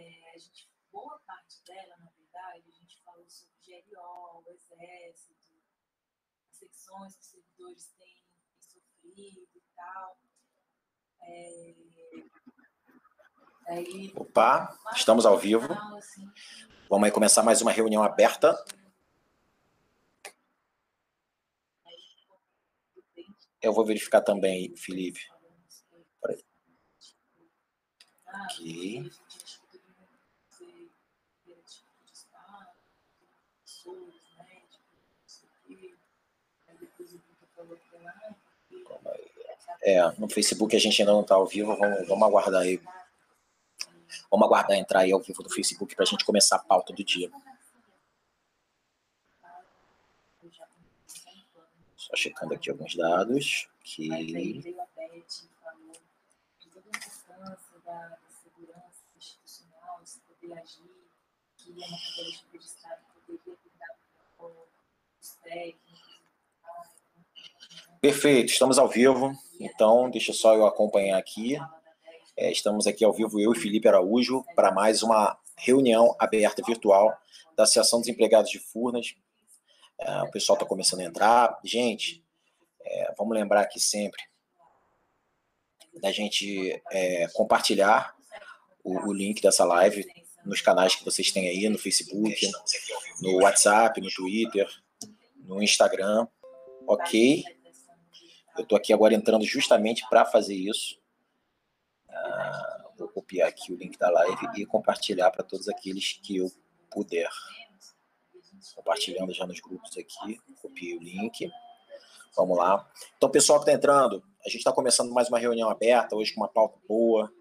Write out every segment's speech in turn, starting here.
é, a gente, boa parte dela, na verdade, a gente falou sobre GLO, o exército, as secções que os servidores têm, têm sofrido e tal. É, Aí, Opa, estamos ao vivo. Vamos aí começar mais uma reunião aberta. Eu vou verificar também, Felipe. Peraí. Aqui. É, no Facebook a gente ainda não está ao vivo, vamos, vamos aguardar aí. Vamos aguardar entrar aí ao vivo do Facebook para a gente começar a pauta do dia. Só checando aqui alguns dados. Que... que é uma característica de Estado poderia cuidar dos técnicos. Perfeito, estamos ao vivo. Então, deixa só eu acompanhar aqui. É, estamos aqui ao vivo, eu e Felipe Araújo, para mais uma reunião aberta virtual da Associação dos Empregados de Furnas. É, o pessoal está começando a entrar. Gente, é, vamos lembrar aqui sempre da gente é, compartilhar o, o, link dessa live nos canais que vocês têm aí, no Facebook, no WhatsApp, no Twitter, no Instagram, ok? Eu estou aqui agora entrando justamente para fazer isso. Ah, vou copiar aqui o link da live e compartilhar para todos aqueles que eu puder. Compartilhando já nos grupos aqui, copiei o link. Vamos lá. Então, pessoal que está entrando, a gente está começando mais uma reunião aberta, hoje com uma pauta boa.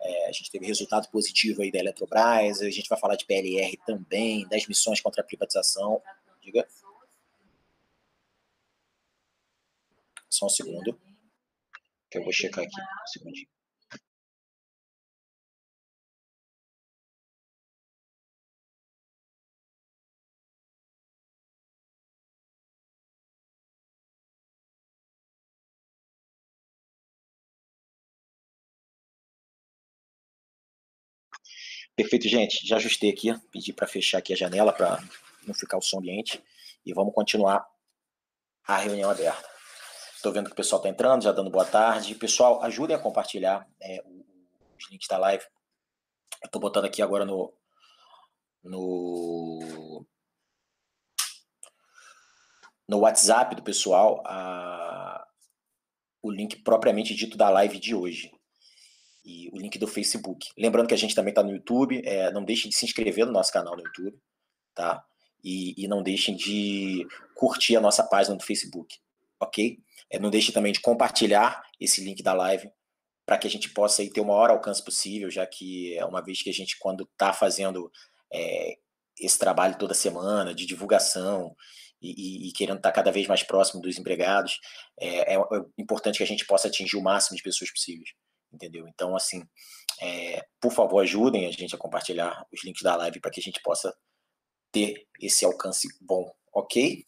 É, a gente teve resultado positivo aí da Eletrobras, a gente vai falar de PLR também, das missões contra a privatização. Diga. Só um segundo, que eu vou checar aqui. Um segundinho. Perfeito, gente. Já ajustei aqui, pedi para fechar aqui a janela para não ficar o som ambiente e vamos continuar a reunião aberta. Estou vendo que o pessoal está entrando, já dando boa tarde. Pessoal, ajudem a compartilhar é, os links da live. Estou botando aqui agora no, no, no WhatsApp do pessoal a, o link propriamente dito da live de hoje e o link do Facebook. Lembrando que a gente também está no YouTube, é, não deixem de se inscrever no nosso canal no YouTube, tá? E, e não deixem de curtir a nossa página do Facebook, ok? É, não deixem também de compartilhar esse link da live para que a gente possa aí, ter o maior alcance possível, já que é uma vez que a gente, quando está fazendo é, esse trabalho toda semana de divulgação e, e, e querendo estar tá cada vez mais próximo dos empregados, é, é, é importante que a gente possa atingir o máximo de pessoas possíveis entendeu? Então, assim, é, por favor, ajudem a gente a compartilhar os links da live para que a gente possa ter esse alcance bom, ok?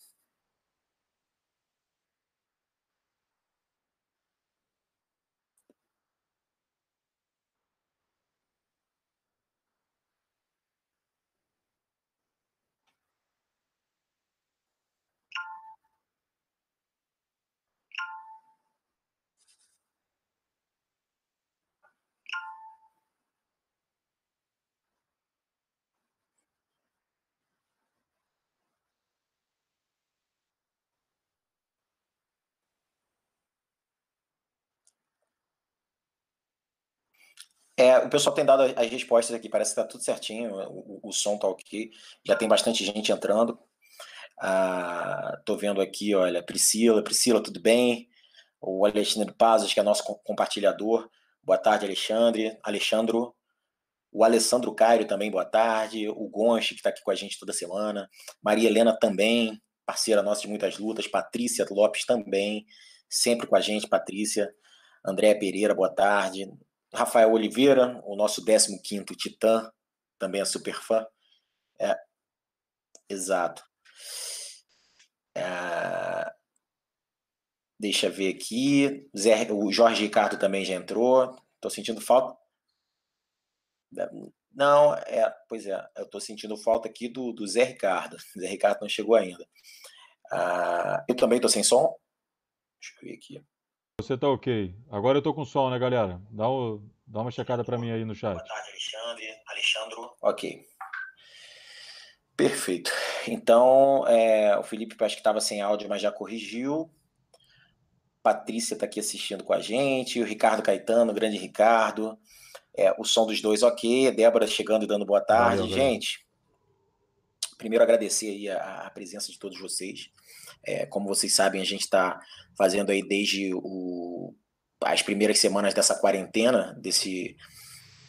É, o pessoal tem dado as respostas aqui, parece que está tudo certinho, o, o, som está ok, já tem bastante gente entrando. Estou ah, vendo aqui, olha, Priscila, Priscila, tudo bem? O Alexandre Pazos, que é nosso compartilhador. Boa tarde, Alexandre. Alexandro. O Alessandro Cairo também, boa tarde. O Gonche, que está aqui com a gente toda semana. Maria Helena também, parceira nossa de muitas lutas. Patrícia Lopes também, sempre com a gente, Patrícia. Andréa Pereira, boa tarde. Rafael Oliveira, o nosso 15 Titã, também é super fã. É, exato. É, deixa eu ver aqui. Zé, o Jorge Ricardo também já entrou. Estou sentindo falta. Não, é, pois é, eu estou sentindo falta aqui do, do Zé Ricardo. O Zé Ricardo não chegou ainda. Ah, eu também estou sem som? Deixa eu ver aqui. Você tá ok. Agora eu tô com som, né, galera? Dá, o, dá uma checada para mim aí no chat. Boa tarde, Alexandre. Alexandro. Ok. Perfeito. Então, é, o Felipe acho que estava sem áudio, mas já corrigiu. Patrícia está aqui assistindo com a gente. O Ricardo Caetano, o grande Ricardo. É, o som dos dois ok. Débora chegando e dando boa tarde. Valeu, gente, primeiro agradecer aí a, a, presença de todos vocês. É, como vocês sabem, a gente está fazendo aí desde o, as primeiras semanas dessa quarentena, desse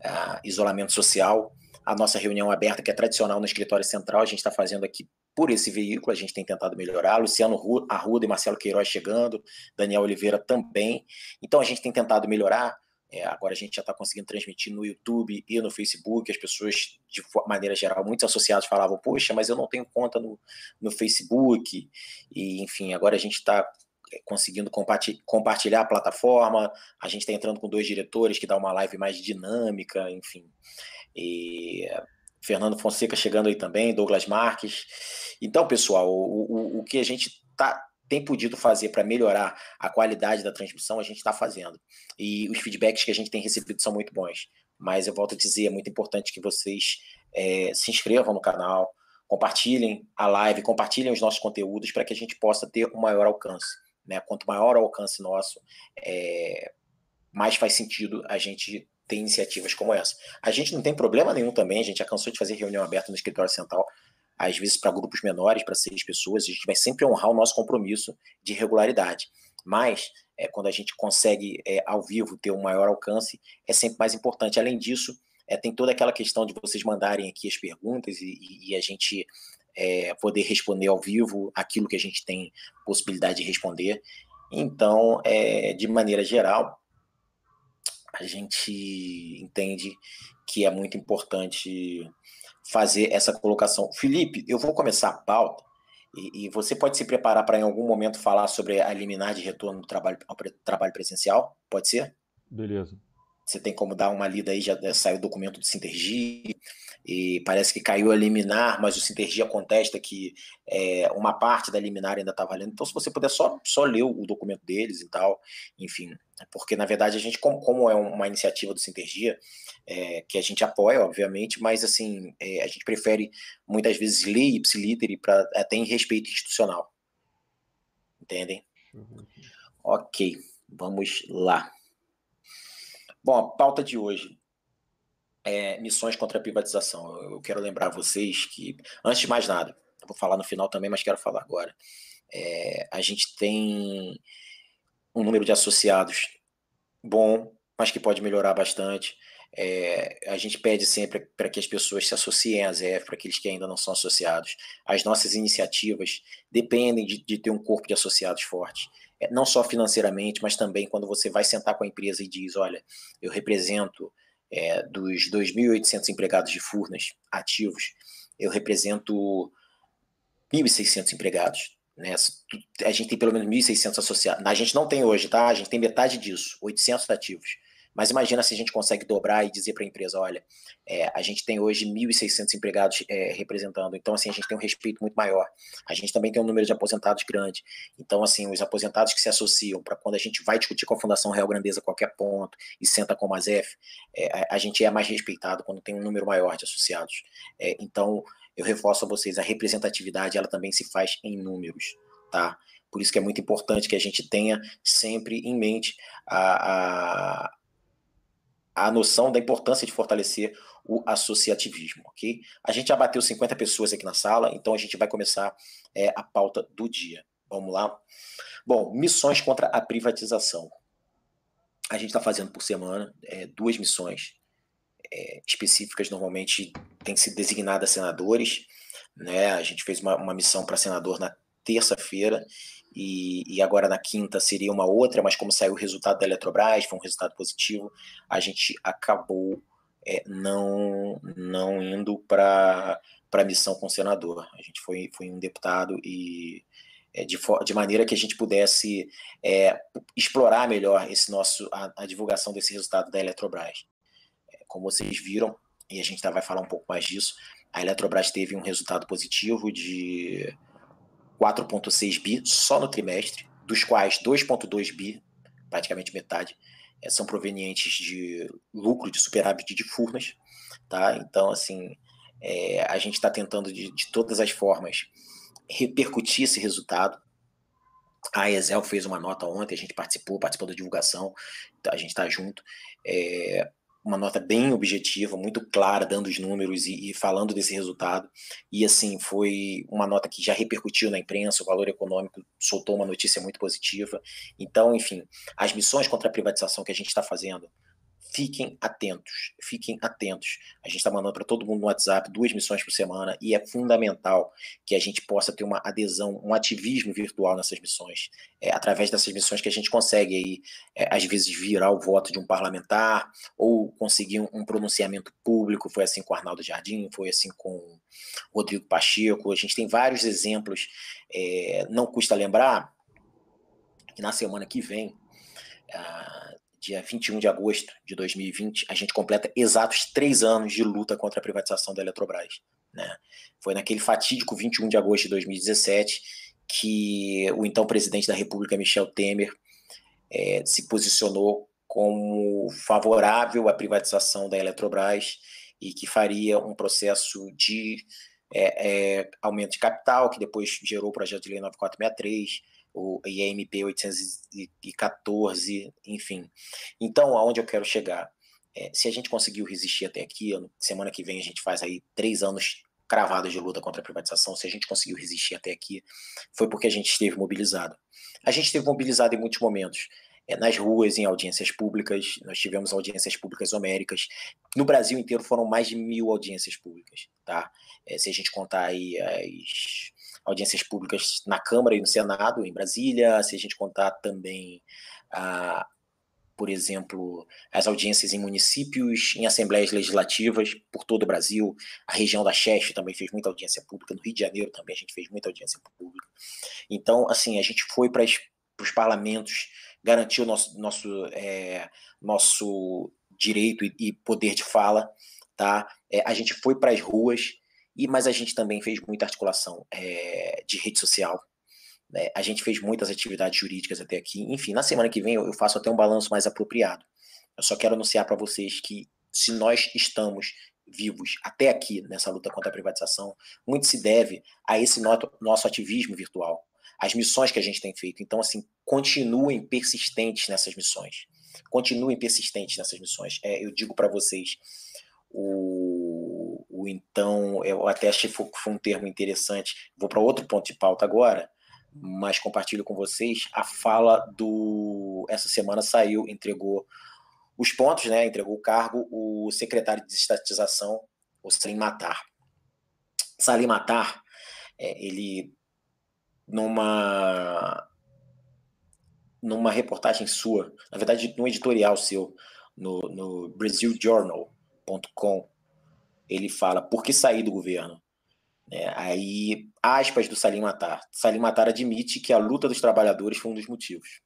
uh, isolamento social, a nossa reunião aberta, que é tradicional no escritório central, a gente está fazendo aqui por esse veículo, a gente tem tentado melhorar. Luciano Arruda e Marcelo Queiroz chegando, Daniel Oliveira também. Então a gente tem tentado melhorar. É, agora a gente já está conseguindo transmitir no YouTube e no Facebook. As pessoas, de maneira geral, muitos associados falavam: Poxa, mas eu não tenho conta no, no Facebook. E, enfim, agora a gente está é, conseguindo compartilhar a plataforma. A gente está entrando com dois diretores que dá uma live mais dinâmica, enfim. E Fernando Fonseca chegando aí também, Douglas Marques. Então, pessoal, o, o, o que a gente tá, tem podido fazer para melhorar a qualidade da transmissão, a gente está fazendo. E os feedbacks que a gente tem recebido são muito bons. Mas eu volto a dizer, é muito importante que vocês é, se inscrevam no canal, compartilhem a live, compartilhem os nossos conteúdos para que a gente possa ter um maior alcance. Né? Quanto maior o alcance nosso, é, mais faz sentido a gente ter iniciativas como essa. A gente não tem problema nenhum também, a gente já cansou de fazer reunião aberta no escritório central, às vezes para grupos menores, para seis pessoas, a gente vai sempre honrar o nosso compromisso de regularidade. Mas, é, quando a gente consegue, é, ao vivo, ter um maior alcance, é sempre mais importante. Além disso, é, tem toda aquela questão de vocês mandarem aqui as perguntas e, e a gente é, poder responder ao vivo aquilo que a gente tem possibilidade de responder. Então, é, de maneira geral, a gente entende que é muito importante fazer essa colocação. Felipe, eu vou começar a pauta e, e você pode se preparar para em algum momento falar sobre a liminar de retorno do trabalho, ao trabalho presencial? Pode ser? Beleza. Você tem como dar uma lida aí, já saiu o documento do Sintergi, e parece que caiu a liminar, mas o Sintergia contesta que é, uma parte da liminar ainda está valendo. Então, se você puder só, só ler o documento deles e tal, enfim, porque na verdade a gente, como, como é uma iniciativa do Sintergia, é, que a gente apoia, obviamente, mas assim, é, a gente prefere muitas vezes ler ipsiliter para até em respeito institucional. Entendem? Uhum. Ok, vamos lá. Bom, a pauta de hoje é, missões contra a privatização. Eu quero lembrar vocês que, antes de mais nada, vou falar no final também, mas quero falar agora. É, a gente tem um número de associados bom, mas que pode melhorar bastante. É, a gente pede sempre para que as pessoas se associem à ZF, para aqueles que ainda não são associados. As nossas iniciativas dependem de, de ter um corpo de associados forte, é, não só financeiramente, mas também quando você vai sentar com a empresa e diz: Olha, eu represento é, dos 2.800 empregados de Furnas ativos, eu represento 1.600 empregados. Né? A gente tem pelo menos 1.600 associados. A gente não tem hoje, tá? A gente tem metade disso, 800 ativos. Mas imagina se a gente consegue dobrar e dizer para a empresa, olha, é, a gente tem hoje 1.600 empregados é, representando, então assim, a gente tem um respeito muito maior. A gente também tem um número de aposentados grande. Então, assim, os aposentados que se associam para quando a gente vai discutir com a Fundação Real Grandeza qualquer ponto e senta com a ZEF, é, a gente é mais respeitado quando tem um número maior de associados. É, então, eu reforço a vocês, a representatividade, ela também se faz em números, tá? Por isso que é muito importante que a gente tenha sempre em mente a a noção da importância de fortalecer o associativismo, ok? A gente já bateu 50 pessoas aqui na sala, então a gente vai começar é, a pauta do dia. Vamos lá? Bom, missões contra a privatização. A gente está fazendo por semana é, duas missões é, específicas, normalmente tem sido designadas senadores, né? A gente fez uma, uma missão para senador na terça-feira e, e, agora na quinta seria uma outra, mas como saiu o resultado da Eletrobras, foi um resultado positivo, a gente acabou é, não, não indo para a missão com o senador. A gente foi, foi um deputado e é, de, de maneira que a gente pudesse é, explorar melhor esse nosso a, a, divulgação desse resultado da Eletrobras. É, como vocês viram, e a gente vai falar um pouco mais disso, a Eletrobras teve um resultado positivo de 4,6 bi só no trimestre, dos quais 2,2 bi, praticamente metade, é, são provenientes de lucro de superávit de Furnas, tá? Então, assim, é, a gente está tentando de, de, todas as formas repercutir esse resultado. A Exel fez uma nota ontem, a gente participou, participou da divulgação, a gente está junto. É, uma nota bem objetiva, muito clara, dando os números e, e, falando desse resultado. E assim, foi uma nota que já repercutiu na imprensa, o valor econômico soltou uma notícia muito positiva. Então, enfim, as missões contra a privatização que a gente está fazendo fiquem atentos, fiquem atentos. A gente está mandando para todo mundo no WhatsApp duas missões por semana e é fundamental que a gente possa ter uma adesão, um ativismo virtual nessas missões. É através dessas missões que a gente consegue aí, é, às vezes, virar o voto de um parlamentar ou conseguir um, um pronunciamento público. Foi assim com Arnaldo Jardim, foi assim com Rodrigo Pacheco. A gente tem vários exemplos. É, não custa lembrar que na semana que vem. Ah, dia 21 de agosto de 2020, a gente completa exatos três anos de luta contra a privatização da Eletrobras. Né? Foi naquele fatídico 21 de agosto de 2017 que o então presidente da República, Michel Temer, é, se posicionou como favorável à privatização da Eletrobras e que faria um processo de é, é, aumento de capital, que depois gerou o projeto de lei 9463, o IMP 814, enfim. Então, aonde eu quero chegar? É, se a gente conseguiu resistir até aqui, semana que vem a gente faz aí três anos cravados de luta contra a privatização, se a gente conseguiu resistir até aqui, foi porque a gente esteve mobilizado. A gente esteve mobilizado em muitos momentos. É, nas ruas, em audiências públicas, nós tivemos audiências públicas homéricas. No Brasil inteiro foram mais de mil audiências públicas, tá? É, se a gente contar aí as audiências públicas na Câmara e no Senado, em Brasília, se a gente contar também, ah, por exemplo, as audiências em municípios, em assembleias legislativas por todo o Brasil, a região da Cheste também fez muita audiência pública, no Rio de Janeiro também a gente fez muita audiência pública. Então, assim, a gente foi para os parlamentos, garantiu nosso, nosso, é, nosso direito e, e, poder de fala, tá? É, a gente foi para as ruas, e, mas a gente também fez muita articulação é, de rede social. Né? A gente fez muitas atividades jurídicas até aqui. Enfim, na semana que vem eu, faço até um balanço mais apropriado. Eu só quero anunciar para vocês que se nós estamos vivos até aqui nessa luta contra a privatização, muito se deve a esse nosso ativismo virtual, as missões que a gente tem feito. Então, assim, continuem persistentes nessas missões. Continuem persistentes nessas missões. É, eu digo para vocês, o, então, eu até achei que foi, um termo interessante. Vou para outro ponto de pauta agora, mas compartilho com vocês a fala do. Essa semana saiu, entregou os pontos, né? Entregou o cargo o secretário de estatização, o Salim Matar. Salim Matar, é, ele numa numa reportagem sua, na verdade, num editorial seu no, no Brazil Journal, com ele fala por que sair do governo. É, aí, aspas do Salim Matar. Salim Matar admite que a luta dos trabalhadores foi um dos motivos.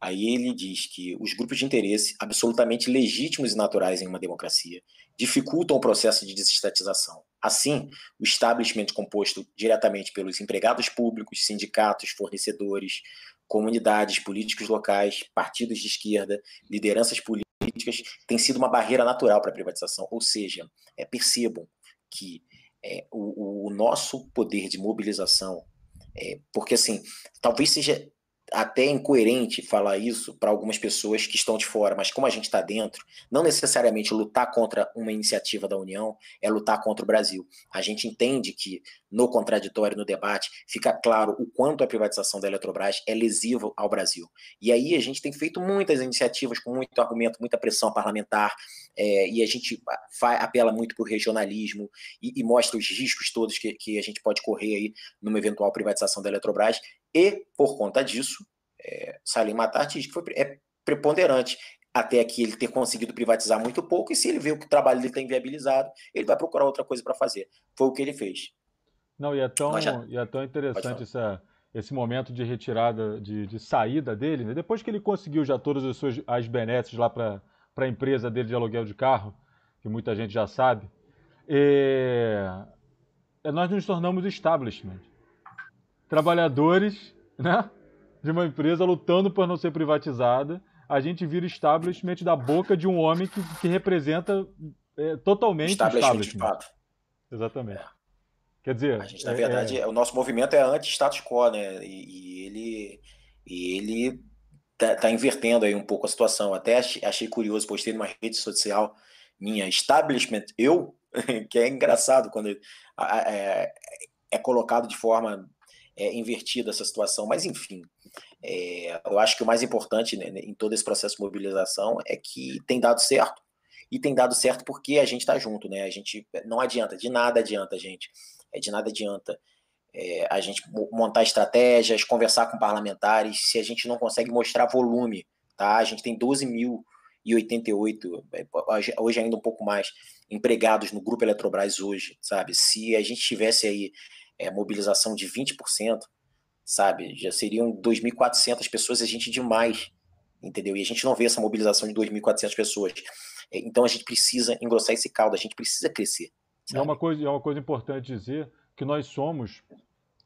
Aí ele diz que os grupos de interesse, absolutamente legítimos e naturais em uma democracia, dificultam o processo de desestatização. Assim, o establishment composto diretamente pelos empregados públicos, sindicatos, fornecedores, comunidades, políticos locais, partidos de esquerda, lideranças políticas, políticas tem sido uma barreira natural para a privatização. Ou seja, é, percebam que é, o, o, nosso poder de mobilização, é, porque assim, talvez seja até incoerente falar isso para algumas pessoas que estão de fora, mas como a gente está dentro, não necessariamente lutar contra uma iniciativa da União é lutar contra o Brasil. A gente entende que no contraditório, no debate, fica claro o quanto a privatização da Eletrobras é lesiva ao Brasil. E aí a gente tem feito muitas iniciativas com muito argumento, muita pressão parlamentar, é, e a gente apela muito para o regionalismo e, e, mostra os riscos todos que, que a gente pode correr aí numa eventual privatização da Eletrobras, e, por conta disso, é, Salim Matar diz que foi, é preponderante até aqui ele ter conseguido privatizar muito pouco, e se ele vê que o trabalho dele está inviabilizado, ele vai procurar outra coisa para fazer. Foi o que ele fez. Não, e é tão, já... e é tão interessante essa, esse momento de retirada, de, de saída dele, né? depois que ele conseguiu já todas as suas as benesses lá para a empresa dele de aluguel de carro, que muita gente já sabe, é, é nós nos tornamos establishment. Trabalhadores né, de uma empresa lutando por não ser privatizada, a gente vira establishment da boca de um homem que, que representa é, totalmente establishment. establishment. Exatamente. É. Quer dizer. A gente, na é, verdade, é... o nosso movimento é anti-status quo, né? E, e, ele. E ele tá, tá, invertendo aí um pouco a situação. Até achei, achei curioso, postei numa rede social minha establishment, eu, que é engraçado quando é, é colocado de forma é, invertida essa situação, mas enfim, é, eu acho que o mais importante né, em todo esse processo de mobilização é que tem dado certo, e tem dado certo porque a gente está junto, né? A gente não adianta, de nada adianta, gente. É, de nada adianta é, a gente montar estratégias, conversar com parlamentares, se a gente não consegue mostrar volume, tá? A gente tem 12.088, é, hoje ainda um pouco mais, empregados no Grupo Eletrobras hoje, sabe? Se a gente tivesse aí é, mobilização de 20%, sabe? Já seriam 2.400 pessoas, a gente demais, entendeu? E a gente não vê essa mobilização de 2.400 pessoas. É, então a gente precisa engrossar esse caldo, a gente precisa crescer. É uma, coisa, é uma coisa importante dizer que nós somos,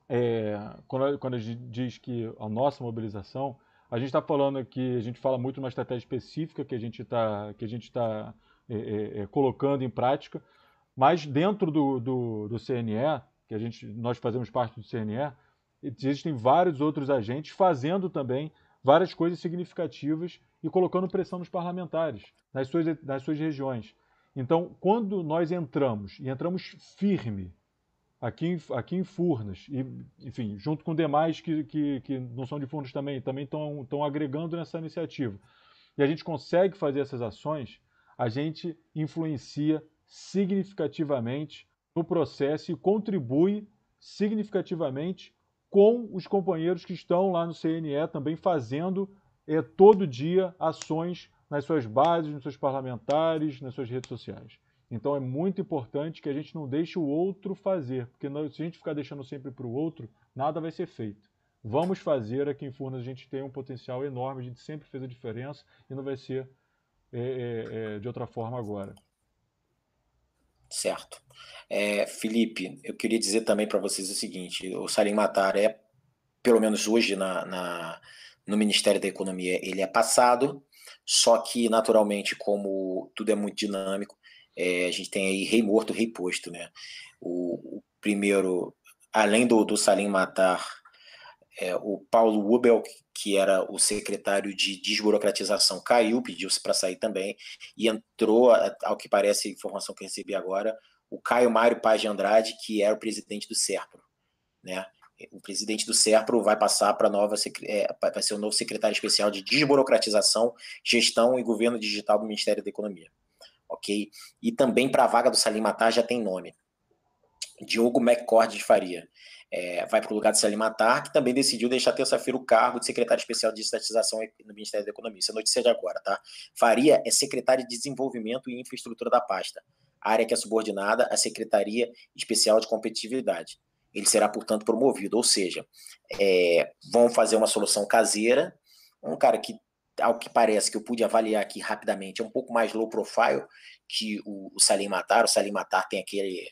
é, quando, quando a gente diz que a nossa mobilização, a gente está falando aqui, a gente fala muito numa estratégia específica que a gente está tá, é, é, é, colocando em prática, mas dentro do, do, do CNE, que a gente, nós fazemos parte do CNE, existem vários outros agentes fazendo também várias coisas significativas e colocando pressão nos parlamentares, nas suas, nas suas regiões. Então, quando nós entramos, e entramos firme, aqui em, aqui em Furnas, e, enfim, junto com demais que, que, que não são de Furnas também, também estão agregando nessa iniciativa, e a gente consegue fazer essas ações, a gente influencia significativamente no processo e contribui significativamente com os companheiros que estão lá no CNE também fazendo é, todo dia ações nas suas bases, nos seus parlamentares, nas suas redes sociais. Então é muito importante que a gente não deixe o outro fazer, porque se a gente ficar deixando sempre para o outro, nada vai ser feito. Vamos fazer aqui em Furnas, a gente tem um potencial enorme, a gente sempre fez a diferença e não vai ser é, é, é de outra forma agora. Certo. É, Felipe, eu queria dizer também para vocês o seguinte: o Salim Matar é, pelo menos hoje na, na, no Ministério da Economia, ele é passado, só que naturalmente, como tudo é muito dinâmico, é, a gente tem aí rei morto, rei posto, né? O, o primeiro, além do, do Salim Matar, é, o Paulo Ubel, que era o secretário de desburocratização, caiu, pediu-se para sair também, e entrou, ao que parece a informação que recebi agora, o Caio Mário Paz de Andrade, que era o presidente do SERPRO. Né? O presidente do SERPRO vai passar para nova é, vai ser o novo secretário especial de desburocratização, gestão e governo digital do Ministério da Economia. Ok? E também para a vaga do Salim Matar já tem nome. Diogo McCord de Faria é, vai para o lugar de se alimentar, que também decidiu deixar terça-feira o cargo de secretário especial de estatização no Ministério da Economia. Isso é notícia de agora, tá? Faria é secretário de Desenvolvimento e Infraestrutura da pasta, área que é subordinada à Secretaria Especial de Competitividade. Ele será, portanto, promovido, ou seja, é, vão fazer uma solução caseira, um cara que, ao que parece que eu pude avaliar aqui rapidamente, é um pouco mais low profile que o, o Salim Matar. O Salim Matar tem aquele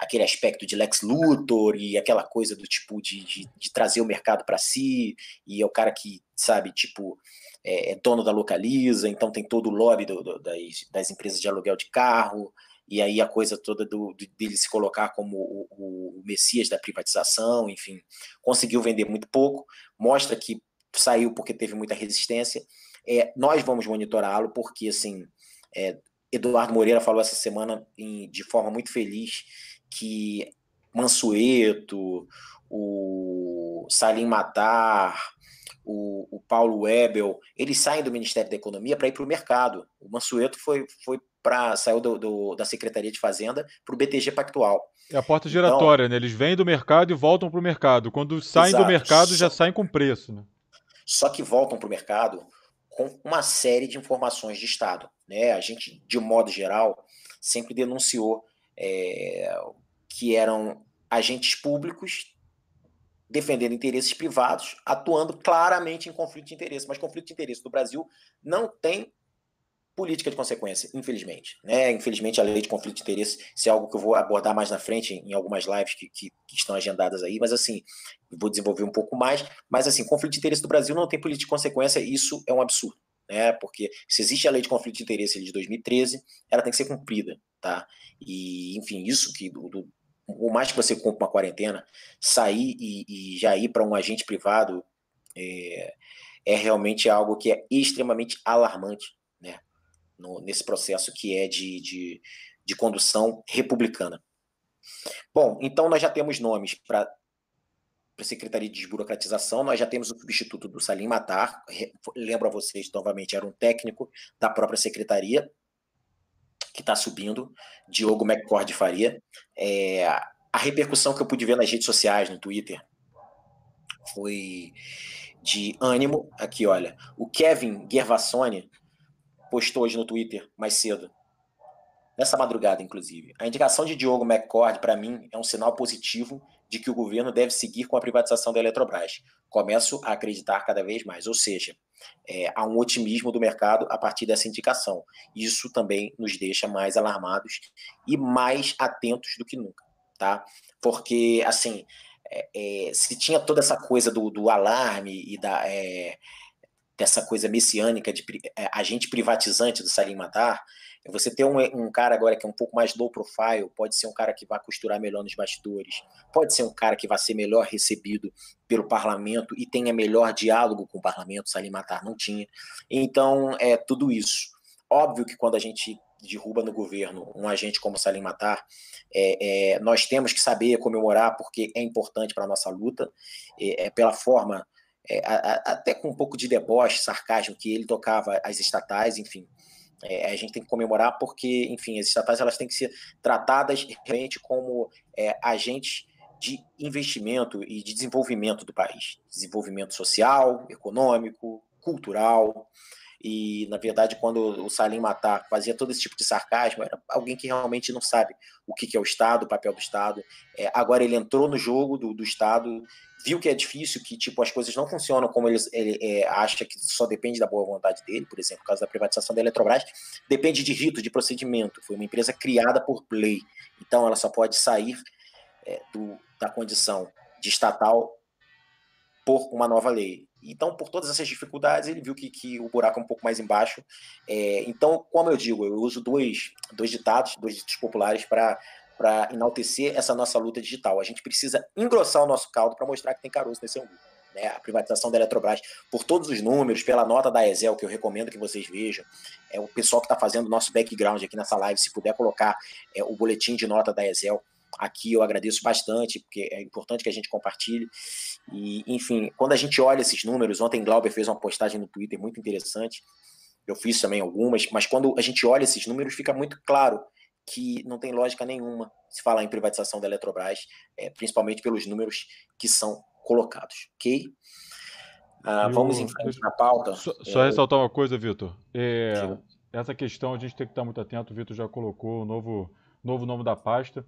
aquele aspecto de Lex Luthor e aquela coisa do tipo de, de, de trazer o mercado para si, e é o cara que, sabe, tipo, é, é, dono da localiza, então tem todo o lobby do, do, das, das, empresas de aluguel de carro, e aí a coisa toda do, dele se colocar como o, o, o messias da privatização, enfim, conseguiu vender muito pouco, mostra que saiu porque teve muita resistência. É, nós vamos monitorá-lo porque, assim, é, Eduardo Moreira falou essa semana em, de forma muito feliz que Mansueto, o Salim Matar, o, o, Paulo Webel, eles saem do Ministério da Economia para ir para o mercado. O Mansueto foi, foi para saiu do, do, da Secretaria de Fazenda para o BTG Pactual. É a porta giratória, então, né? Eles vêm do mercado e voltam para o mercado. Quando saem exato, do mercado, já saem com preço. Né? Só que voltam para o mercado com uma série de informações de Estado. Né? A gente, de modo geral, sempre denunciou é, que eram agentes públicos defendendo interesses privados, atuando claramente em conflito de interesse. Mas conflito de interesse no Brasil não tem política de consequência, infelizmente. Né? Infelizmente, a lei de conflito de interesse, isso é algo que eu vou abordar mais na frente em algumas lives que, que, que, estão agendadas aí, mas assim, vou desenvolver um pouco mais. Mas assim, conflito de interesse do Brasil não tem política de consequência, isso é um absurdo. Né? Porque se existe a lei de conflito de interesse de 2013, ela tem que ser cumprida. Tá? E, enfim, isso que do, do por mais que você cumpra uma quarentena, sair e, e já ir para um agente privado é, é realmente algo que é extremamente alarmante né, no, nesse processo que é de, de, de condução republicana. Bom, então nós já temos nomes para a Secretaria de Desburocratização, nós já temos o substituto do Salim Matar, lembro a vocês, novamente, era um técnico da própria secretaria, que está subindo, Diogo McCord Faria. É, a repercussão que eu pude ver nas redes sociais, no Twitter, foi de ânimo. Aqui, olha. O Kevin Gervassoni postou hoje no Twitter mais cedo. Nessa madrugada, inclusive. A indicação de Diogo McCord, para mim, é um sinal positivo de que o governo deve seguir com a privatização da Eletrobras. Começo a acreditar cada vez mais. Ou seja, é, há um otimismo do mercado a partir dessa indicação. Isso também nos deixa mais alarmados e mais atentos do que nunca, tá? Porque, assim, é, é, se tinha toda essa coisa do, do alarme e da, é, dessa coisa messiânica de é, agente privatizante do Salim Matar, você ter um, um, cara agora que é um pouco mais low profile, pode ser um cara que vai costurar melhor nos bastidores, pode ser um cara que vai ser melhor recebido pelo parlamento e tenha melhor diálogo com o parlamento, Salim Matar não tinha. Então, é tudo isso. Óbvio que quando a gente derruba no governo um agente como Salim Matar, é, é, nós temos que saber comemorar porque é importante para a nossa luta, é, é pela forma, é, a, a, até com um pouco de deboche, sarcasmo, que ele tocava as estatais, enfim. É, a gente tem que comemorar porque, enfim, as estatais elas têm que ser tratadas realmente como agentes de investimento e de desenvolvimento do país. Desenvolvimento social, econômico, cultural. E, na verdade, quando o Salim Matar fazia todo esse tipo de sarcasmo, era alguém que realmente não sabe o que, é o Estado, o papel do Estado. É, agora ele entrou no jogo do, do Estado, viu que é difícil, que tipo as coisas não funcionam como ele, ele é, acha que só depende da boa vontade dele, por exemplo, no caso da privatização da Eletrobras, depende de rito, de procedimento. Foi uma empresa criada por lei, então ela só pode sair é, do, da condição de estatal por uma nova lei. Então, por todas essas dificuldades, ele viu que, que o buraco é um pouco mais embaixo. É, então, como eu digo, eu uso dois, dois ditados, dois ditos populares para para enaltecer essa nossa luta digital. A gente precisa engrossar o nosso caldo para mostrar que tem caroço nesse angu. Né? A privatização da Eletrobras, por todos os números, pela nota da Excel, que eu recomendo que vocês vejam, é o pessoal que está fazendo o nosso background aqui nessa live, se puder colocar é, o boletim de nota da Excel, aqui eu agradeço bastante, porque é importante que a gente compartilhe. E, enfim, quando a gente olha esses números, ontem Glauber fez uma postagem no Twitter muito interessante, eu fiz também algumas, mas quando a gente olha esses números, fica muito claro que não tem lógica nenhuma se falar em privatização da Eletrobras, é, principalmente pelos números que são colocados, ok? Ah, vamos em frente na pauta. Só, só é... ressaltar uma coisa, Vitor. É, essa questão a gente tem que estar muito atento. O Vitor já colocou o novo, novo nome da pasta.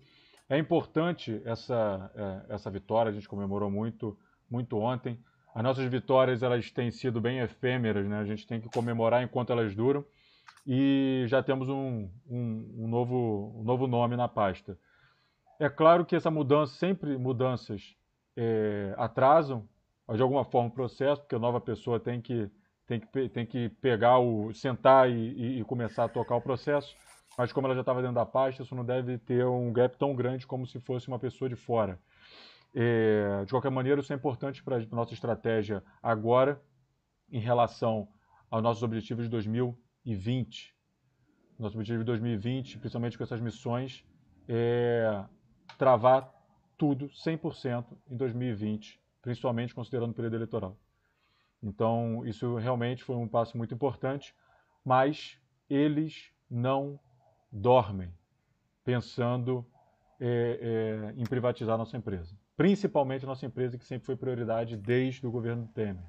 É importante essa, é, essa vitória, a gente comemorou muito, muito ontem. As nossas vitórias elas têm sido bem efêmeras, né? a gente tem que comemorar enquanto elas duram. E já temos um, um, um novo, um novo nome na pasta. É claro que essa mudança, sempre mudanças é, atrasam, de alguma forma, o processo, porque a nova pessoa tem que, tem que, tem que pegar o. sentar e, e, começar a tocar o processo mas como ela já estava dentro da pasta, isso não deve ter um gap tão grande como se fosse uma pessoa de fora. É, de qualquer maneira, isso é importante para a nossa estratégia agora, em relação aos nossos objetivos de 2020. Nosso objetivo de 2020, principalmente com essas missões, é travar tudo 100% em 2020, principalmente considerando o período eleitoral. Então, isso realmente foi um passo muito importante, mas eles não dormem pensando é, é, em privatizar nossa empresa. Principalmente a nossa empresa, que sempre foi prioridade desde o governo Temer.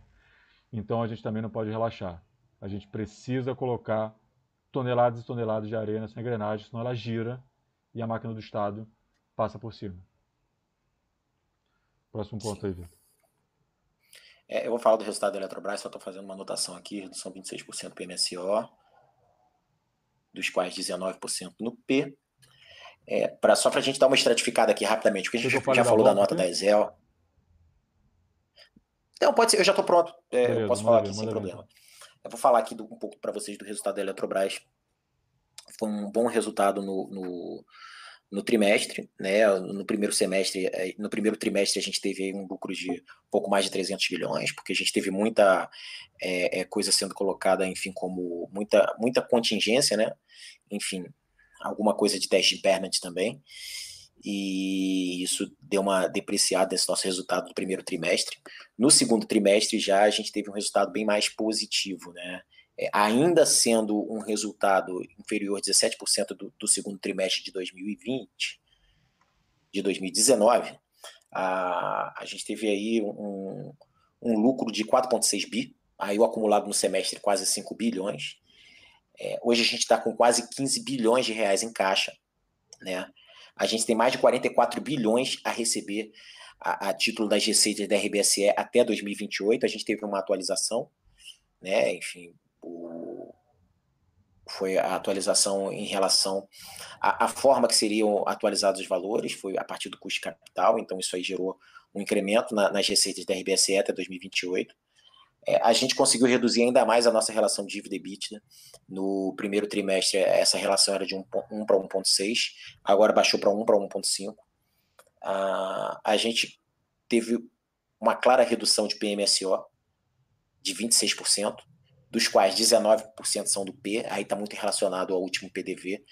Então a gente também não pode relaxar. A gente precisa colocar toneladas e toneladas de areia nessa engrenagem, senão ela gira e a máquina do Estado passa por cima. Próximo ponto Sim. aí, Vitor. É, eu vou falar do resultado da Eletrobras, só estou fazendo uma anotação aqui, redução 26% PMSO. dos quais 19% no P. É, pra, só para a gente dar uma estratificada aqui rapidamente, porque a gente já, já falou da nota aqui? da Excel. Não, pode ser, eu já estou pronto. É, Beleza, eu posso falar aqui sem problema. Eu vou falar aqui do, um pouco para vocês do resultado da Eletrobras. Foi um bom resultado no, no, no, trimestre, né? No primeiro semestre, é, no primeiro trimestre a gente teve um lucro de pouco mais de 300 bilhões, porque a gente teve muita é, é, coisa sendo colocada, enfim, como muita, muita contingência, né? Enfim, alguma coisa de teste impairment também e isso deu uma depreciada nesse nosso resultado do primeiro trimestre. No segundo trimestre já a gente teve um resultado bem mais positivo, né? É, ainda sendo um resultado inferior a 17% do, do segundo trimestre de 2020, de 2019, a, a gente teve aí um, um lucro de 4,6 bi, aí o acumulado no semestre quase 5 bilhões. É, hoje a gente está com quase 15 bilhões de reais em caixa, né? A gente tem mais de 44 bilhões a receber a, a título das receitas da RBSE até 2028. A gente teve uma atualização, né? Enfim, o, foi a atualização em relação à, forma que seriam atualizados os valores, foi a partir do custo de capital, então isso aí gerou um incremento na, nas receitas da RBSE até 2028 é, a gente conseguiu reduzir ainda mais a nossa relação dívida EBITDA. No primeiro trimestre, essa relação era de 1, 1 para 1,6, agora baixou para 1 para 1,5. Ah, a gente teve uma clara redução de PMSO de 26%, dos quais 19% são do P, aí está muito relacionado ao último PDV,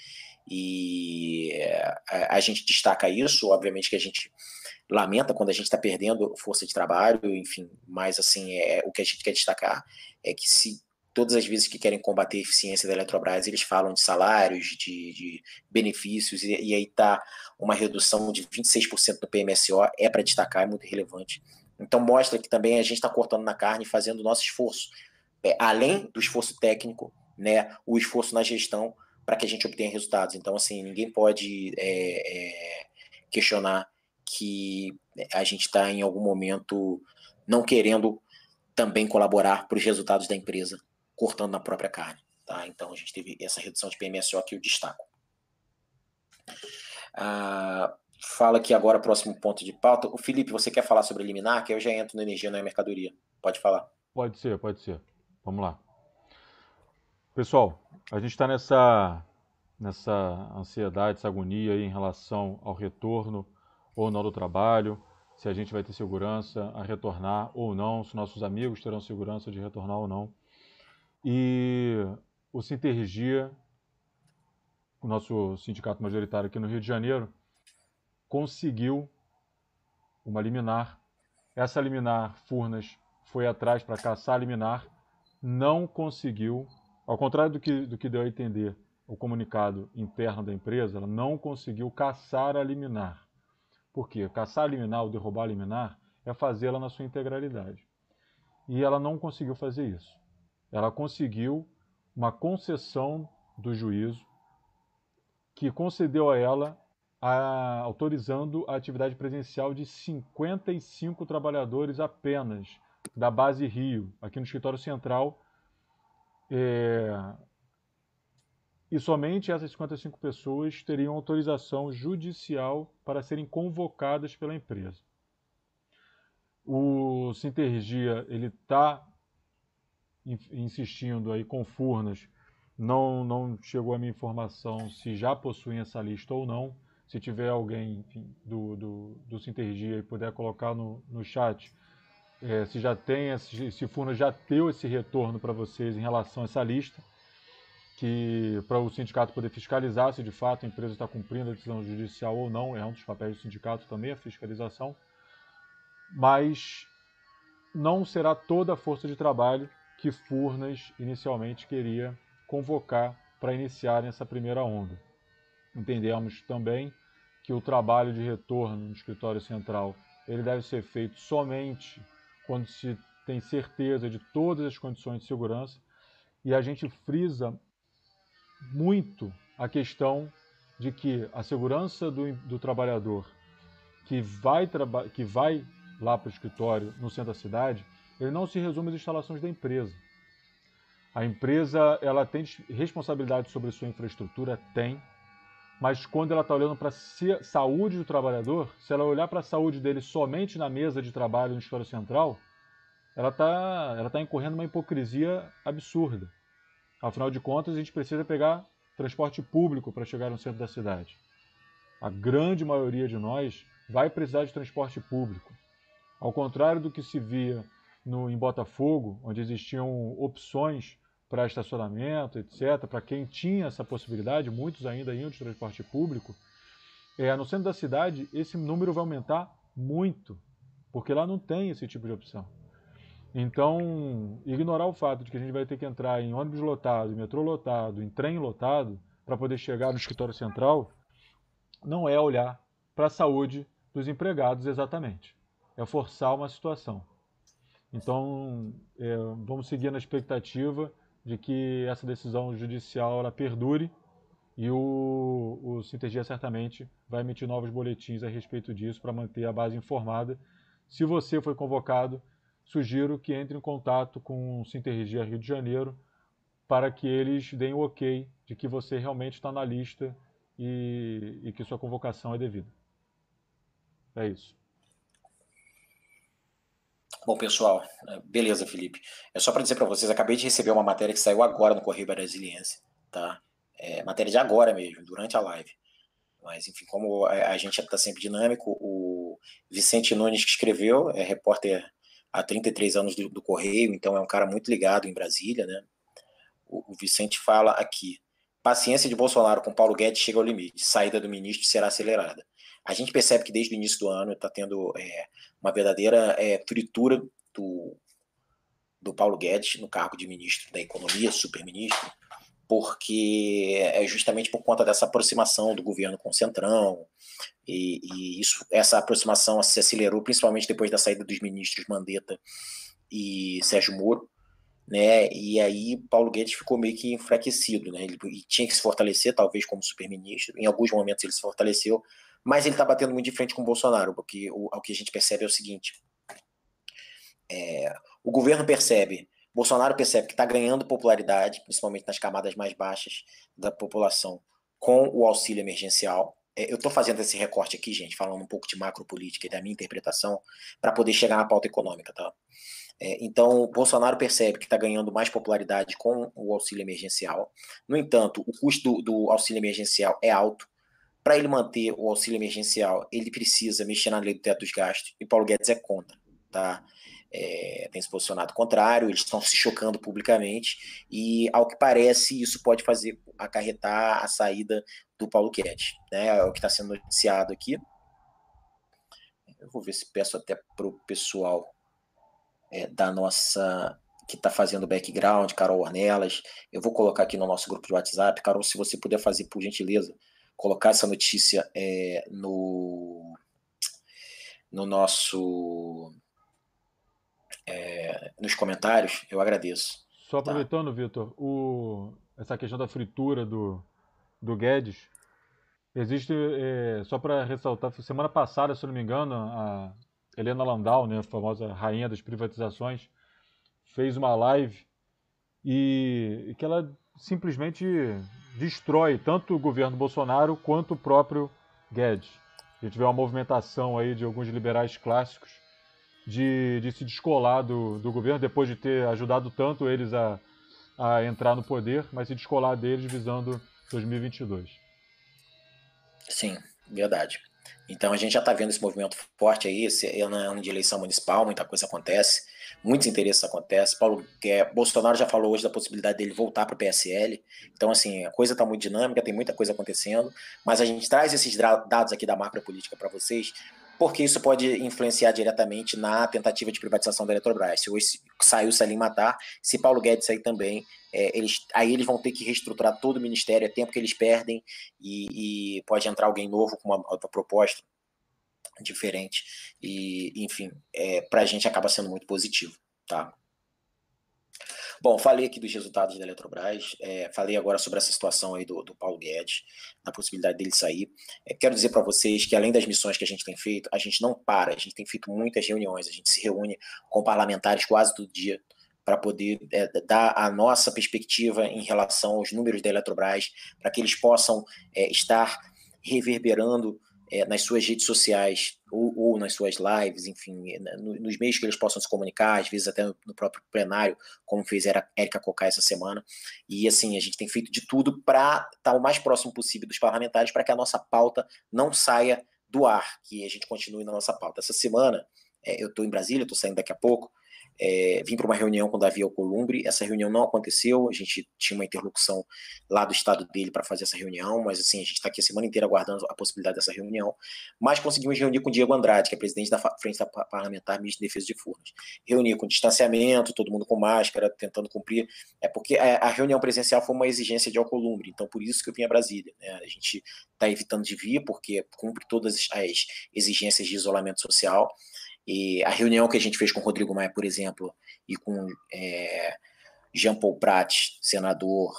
e a, a gente destaca isso, obviamente que a gente lamenta quando a gente está perdendo força de trabalho, enfim, mas assim, é, o que a gente quer destacar é que se todas as vezes que querem combater a eficiência da Eletrobras, eles falam de salários, de, de benefícios, e, e aí está uma redução de 26% do PMSO, é para destacar, é muito relevante. Então mostra que também a gente está cortando na carne e fazendo o nosso esforço. É, além do esforço técnico, né, o esforço na gestão para que a gente obtenha resultados. Então, assim, ninguém pode é, é, questionar que a gente está em algum momento não querendo também colaborar para os resultados da empresa, cortando na própria carne. Tá? Então a gente teve essa redução de PMSO que eu destaco. Ah, fala aqui agora próximo ponto de pauta. O Felipe, você quer falar sobre eliminar? Que eu já entro na energia, não é mercadoria. Pode falar. Pode ser, pode ser. Vamos lá. Pessoal, a gente está nessa, nessa ansiedade, essa agonia em relação ao retorno ou não do trabalho, se a gente vai ter segurança a retornar ou não, se nossos amigos terão segurança de retornar ou não. E o Sintergia, o nosso sindicato majoritário aqui no Rio de Janeiro, conseguiu uma liminar. Essa liminar, Furnas foi atrás para caçar a liminar, não conseguiu, ao contrário do que, do que deu a entender o comunicado interno da empresa, ela não conseguiu caçar a liminar. Porque caçar liminar ou derrubar liminar é fazê-la na sua integralidade. E ela não conseguiu fazer isso. Ela conseguiu uma concessão do juízo que concedeu a ela a, autorizando a atividade presencial de 55 trabalhadores apenas da base Rio, aqui no escritório central. É, e somente essas 55 pessoas teriam autorização judicial para serem convocadas pela empresa. O Sintergia ele está insistindo aí com Furnas, não, não chegou a minha informação se já possuem essa lista ou não. Se tiver alguém enfim, do, do, do Sintergia e puder colocar no, no chat, é, se já tem, se Furnas já deu esse retorno para vocês em relação a essa lista que para o sindicato poder fiscalizar se de fato a empresa está cumprindo a decisão judicial ou não, é um dos papéis do sindicato também a fiscalização, mas não será toda a força de trabalho que Furnas inicialmente queria convocar para iniciar essa primeira onda. Entendemos também que o trabalho de retorno no escritório central ele deve ser feito somente quando se tem certeza de todas as condições de segurança e a gente frisa muito a questão de que a segurança do, do trabalhador que vai, que vai lá para o escritório no centro da cidade, ele não se resume às instalações da empresa. A empresa ela tem responsabilidade sobre sua infraestrutura? Tem. Mas quando ela está olhando para a saúde do trabalhador, se ela olhar para a saúde dele somente na mesa de trabalho no escritório central, ela está ela tá incorrendo uma hipocrisia absurda. Afinal de contas, a gente precisa pegar transporte público para chegar no centro da cidade. A grande maioria de nós vai precisar de transporte público. Ao contrário do que se via no, em Botafogo, onde existiam opções para estacionamento, etc., para quem tinha essa possibilidade, muitos ainda iam de transporte público, é, no centro da cidade esse número vai aumentar muito, porque lá não tem esse tipo de opção. Então, ignorar o fato de que a gente vai ter que entrar em ônibus lotado, em metrô lotado, em trem lotado, para poder chegar no escritório central, não é olhar para a saúde dos empregados exatamente. É forçar uma situação. Então, é, vamos seguir na expectativa de que essa decisão judicial ela perdure e o, o Sintergia certamente vai emitir novos boletins a respeito disso para manter a base informada. Se você foi convocado, sugiro que entre em contato com o Sintergia Rio de Janeiro para que eles deem o ok de que você realmente está na lista e, e que sua convocação é devida. É isso. Bom, pessoal, é, beleza, Felipe. É só para dizer para vocês, acabei de receber uma matéria que saiu agora no Correio Brasiliense, tá? É, matéria de agora mesmo, durante a live. Mas, enfim, como a gente está sempre dinâmico, o Vicente Nunes que escreveu, é repórter há 33 anos do, do Correio, então é um cara muito ligado em Brasília, né? O, o Vicente fala aqui, paciência de Bolsonaro com Paulo Guedes chega ao limite, saída do ministro será acelerada a gente percebe que desde o início do ano está tendo é, uma verdadeira é, fritura do, do Paulo Guedes no cargo de ministro da Economia, super-ministro, porque é justamente por conta dessa aproximação do governo com o Centrão, e, e, isso, essa aproximação se acelerou principalmente depois da saída dos ministros Mandetta e Sérgio Moro, né? E aí Paulo Guedes ficou meio que enfraquecido, né? Ele tinha que se fortalecer, talvez como super-ministro. Em alguns momentos ele se fortaleceu, mas ele está batendo muito de frente com o Bolsonaro, porque o, o que a gente percebe é o seguinte: é, o governo percebe, Bolsonaro percebe que está ganhando popularidade, principalmente nas camadas mais baixas da população, com o auxílio emergencial. É, eu estou fazendo esse recorte aqui, gente, falando um pouco de macropolítica e da minha interpretação, para poder chegar na pauta econômica, tá? É, então, Bolsonaro percebe que está ganhando mais popularidade com o auxílio emergencial. No entanto, o custo do, do auxílio emergencial é alto para ele manter o auxílio emergencial, ele precisa mexer na lei do teto dos gastos, e Paulo Guedes é contra, tá? É, tem se posicionado contrário, eles estão se chocando publicamente, e ao que parece, isso pode fazer acarretar a saída do Paulo Guedes, né? É o que está sendo noticiado aqui. Eu vou ver se peço até para o pessoal é, da nossa que está fazendo background, Carol Ornelas. Eu vou colocar aqui no nosso grupo de WhatsApp. Carol, se você puder fazer, por gentileza, colocar essa notícia é, no, no nosso é, nos comentários, eu agradeço. Só tá? aproveitando, tá? Vitor, essa questão da fritura do, do Guedes, existe, é, só para ressaltar, semana passada, se não me engano, a Helena Landau, né, a famosa rainha das privatizações, fez uma live e, e que ela simplesmente destrói tanto o governo Bolsonaro quanto o próprio Guedes. A gente vê uma movimentação aí de alguns liberais clássicos de, de se descolar do, do governo, depois de ter ajudado tanto eles a, a entrar no poder, mas se descolar deles visando 2022. Sim, verdade. Então a gente já está vendo esse movimento forte aí, esse é ano de eleição municipal, muita coisa acontece muitos interesses acontecem. Paulo é, Bolsonaro já falou hoje da possibilidade dele voltar para o PSL. Então, assim, a coisa está muito dinâmica, tem muita coisa acontecendo, mas a gente traz esses dados aqui da macropolítica para vocês, porque isso pode influenciar diretamente na tentativa de privatização da Eletrobras. Se hoje saiu Salim Matar, se Paulo Guedes sair também, é, eles, aí eles vão ter que reestruturar todo o ministério, é tempo que eles perdem e, e pode entrar alguém novo com uma proposta diferente. E, enfim, é, para a gente acaba sendo muito positivo, tá? Bom, falei aqui dos resultados da Eletrobras, é, falei agora sobre essa situação aí do, do Paulo Guedes, da possibilidade dele sair. É, quero dizer para vocês que além das missões que a gente tem feito, a gente não para, a gente tem feito muitas reuniões, a gente se reúne com parlamentares quase todo dia para poder é, dar a nossa perspectiva em relação aos números da Eletrobras, para que eles possam é, estar reverberando é, nas suas redes sociais ou, ou, nas suas lives, enfim, né, nos meios que eles possam se comunicar, às vezes até no próprio plenário, como fez a Érica Cocá essa semana. E assim, a gente tem feito de tudo para estar o mais próximo possível dos parlamentares para que a nossa pauta não saia do ar, que a gente continue na nossa pauta. Essa semana, é, eu estou em Brasília, estou saindo daqui a pouco, é, vim para uma reunião com o Davi Alcolumbre, essa reunião não aconteceu, a gente tinha uma interlocução lá do estado dele para fazer essa reunião, mas assim, a gente está aqui a semana inteira aguardando a possibilidade dessa reunião, mas conseguimos reunir com o Diego Andrade, que é presidente da Frente Parlamentar Ministro de Defesa de Furnas. Reunir com distanciamento, todo mundo com máscara, tentando cumprir, é porque a, a reunião presencial foi uma exigência de Alcolumbre, então por isso que eu vim a Brasília, né? a gente está evitando de vir, porque cumpre todas as exigências de isolamento social, e a reunião que a gente fez com o Rodrigo Maia, por exemplo, e com é, Jean Paul Prat, senador,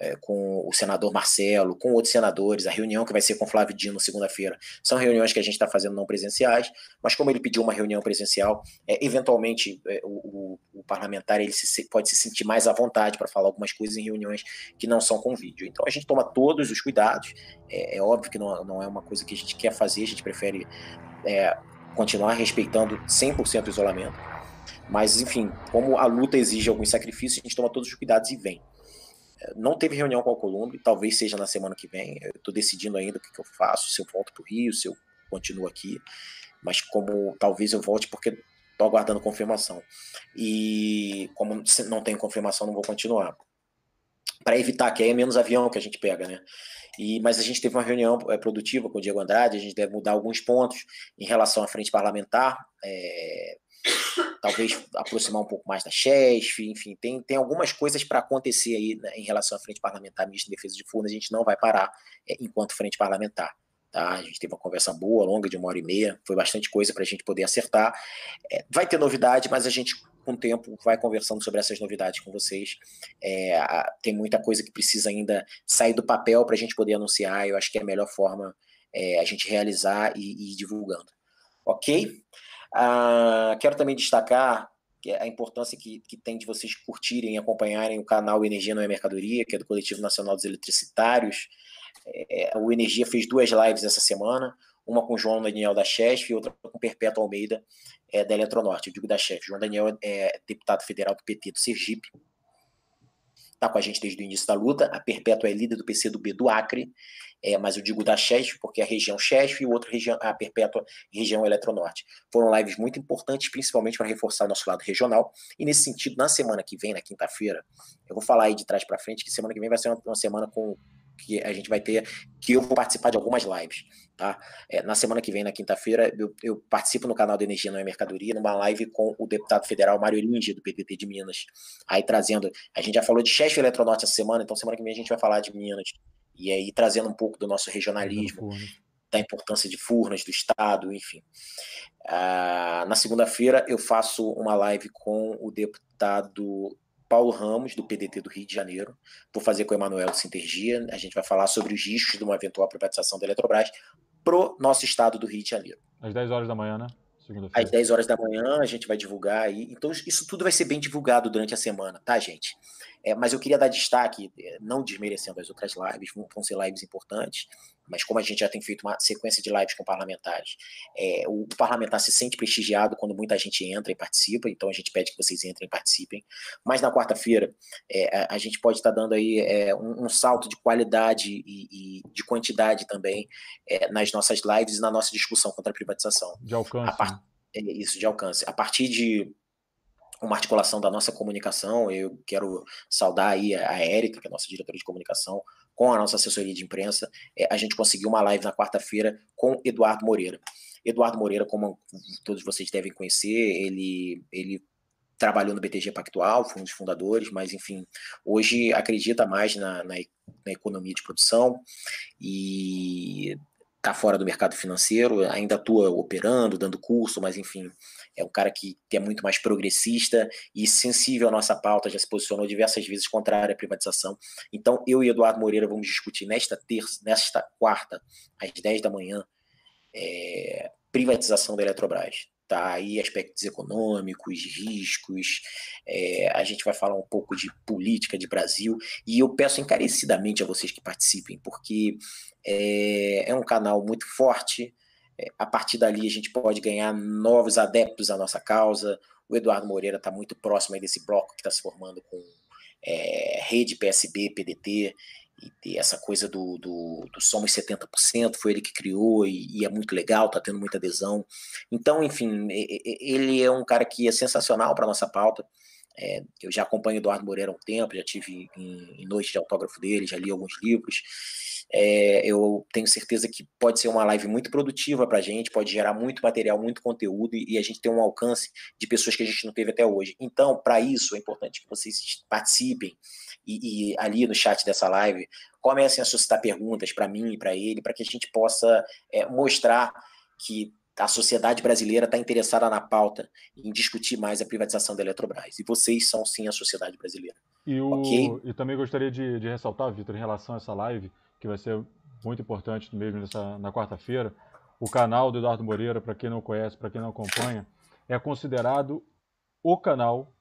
é, com o senador Marcelo, com outros senadores, a reunião que vai ser com Flávio Dino segunda-feira, são reuniões que a gente está fazendo não presenciais, mas como ele pediu uma reunião presencial, é, eventualmente é, o, o, o, parlamentar ele se, pode se sentir mais à vontade para falar algumas coisas em reuniões que não são com vídeo. Então a gente toma todos os cuidados, é, é óbvio que não, não é uma coisa que a gente quer fazer, a gente prefere é, continuar respeitando 100% o isolamento. Mas, enfim, como a luta exige alguns sacrifícios, a gente toma todos os cuidados e vem. Não teve reunião com o Columbre, talvez seja na semana que vem. Eu estou decidindo ainda o que, que, eu faço, se eu volto para o Rio, se eu continuo aqui. Mas como talvez eu volte, porque estou aguardando confirmação. E como não tenho confirmação, não vou continuar. Para evitar que aí é menos avião que a gente pega, né? E, mas a gente teve uma reunião é, produtiva com o Diego Andrade, a gente deve mudar alguns pontos em relação à frente parlamentar, é, talvez aproximar um pouco mais da CHESF, enfim, tem, tem algumas coisas para acontecer aí né, em relação à frente parlamentar, ministro de Defesa de Furnas, a gente não vai parar é, enquanto frente parlamentar. Tá? A gente teve uma conversa boa, longa, de uma hora e meia, foi bastante coisa para a gente poder acertar. É, vai ter novidade, mas a gente com o tempo, vai conversando sobre essas novidades com vocês. É, tem muita coisa que precisa ainda sair do papel para a gente poder anunciar. Eu acho que é a melhor forma é, a gente realizar e, e ir divulgando. Ok? Ah, quero também destacar a importância que, que tem de vocês curtirem e acompanharem o canal Energia Não é Mercadoria, que é do Coletivo Nacional dos Eletricitários. É, o Energia fez duas lives essa semana, uma com o João Daniel da Chesf e outra com Perpétuo Almeida, é, da Eletronorte, eu digo da chefe. João Daniel é deputado federal do PT do Sergipe, está com a gente desde o início da luta. A Perpétua é líder do PCdoB do Acre, é, mas eu digo da CHESF porque é a região CHESF e outra região, a Perpétua, região Eletronorte. Foram lives muito importantes, principalmente para reforçar o nosso lado regional. E nesse sentido, na semana que vem, na quinta-feira, eu vou falar aí de trás para frente que semana que vem vai ser uma, uma semana com que a gente vai ter, que eu vou participar de algumas lives, tá? É, na semana que vem, na quinta-feira, eu, eu, participo no canal da Energia Não é Mercadoria, numa live com o deputado federal Mário Elinge, do PDT de Minas, aí trazendo, a gente já falou de chefe Eletronorte essa semana, então semana que vem a gente vai falar de Minas, e aí trazendo um pouco do nosso regionalismo, da importância de Furnas, do Estado, enfim. Ah, na segunda-feira eu faço uma live com o deputado Paulo Ramos, do PDT do Rio de Janeiro. Vou fazer com o Emanuel Sintergia. A gente vai falar sobre os riscos de uma eventual privatização da Eletrobras pro nosso estado do Rio de Janeiro. Às 10 horas da manhã, né? Às 10 horas da manhã a gente vai divulgar aí. Então, isso tudo vai ser bem divulgado durante a semana, tá, gente? É, mas eu queria dar destaque, é, não desmerecendo as outras lives, vão, vão ser lives importantes, mas como a gente já tem feito uma sequência de lives com parlamentares, é, o, parlamentar se sente prestigiado quando muita gente entra e participa, então a gente pede que vocês entrem e participem. Mas na quarta-feira, é, a, a, gente pode estar dando aí é, um, um, salto de qualidade e, e de quantidade também é, nas nossas lives e na nossa discussão contra a privatização. De alcance. Part... Né? isso, de alcance. A partir de uma articulação da nossa comunicação. Eu quero saudar aí a Érica, que é a nossa diretora de comunicação, com a nossa assessoria de imprensa. É, a gente conseguiu uma live na quarta-feira com Eduardo Moreira. Eduardo Moreira, como todos vocês devem conhecer, ele, ele trabalhou no BTG Pactual, foi um dos fundadores, mas enfim, hoje acredita mais na, na, na economia de produção e está fora do mercado financeiro, ainda atua operando, dando curso, mas enfim, é um cara que, é muito mais progressista e sensível à nossa pauta, já se posicionou diversas vezes contrário à privatização. Então, eu e Eduardo Moreira vamos discutir nesta terça, nesta quarta, às 10 da manhã, é, privatização da Eletrobras. tá? Aí aspectos econômicos, riscos, é, a gente vai falar um pouco de política de Brasil, e eu peço encarecidamente a vocês que participem, porque é, é um canal muito forte, a partir dali a gente pode ganhar novos adeptos à nossa causa, o Eduardo Moreira está muito próximo desse bloco que está se formando com é, rede PSB, PDT, e essa coisa do, do, do Somos 70%, foi ele que criou e, e é muito legal, está tendo muita adesão. Então, enfim, ele é um cara que é sensacional para nossa pauta. É, eu já acompanho o Eduardo Moreira há um tempo, já tive em, em noite de autógrafo dele, já li alguns livros. É, eu tenho certeza que pode ser uma live muito produtiva para a gente, pode gerar muito material, muito conteúdo e, e, a gente ter um alcance de pessoas que a gente não teve até hoje. Então, para isso, é importante que vocês participem e, e, ali no chat dessa live comecem a suscitar perguntas para mim e para ele, para que a gente possa é, mostrar que a sociedade brasileira está interessada na pauta em discutir mais a privatização da Eletrobras. E vocês são sim a sociedade brasileira. E, o, okay? e também gostaria de, de ressaltar, Vitor, em relação a essa live, que vai ser muito importante mesmo nessa, na quarta-feira. O canal do Eduardo Moreira, para quem não conhece, para quem não acompanha, é considerado o canal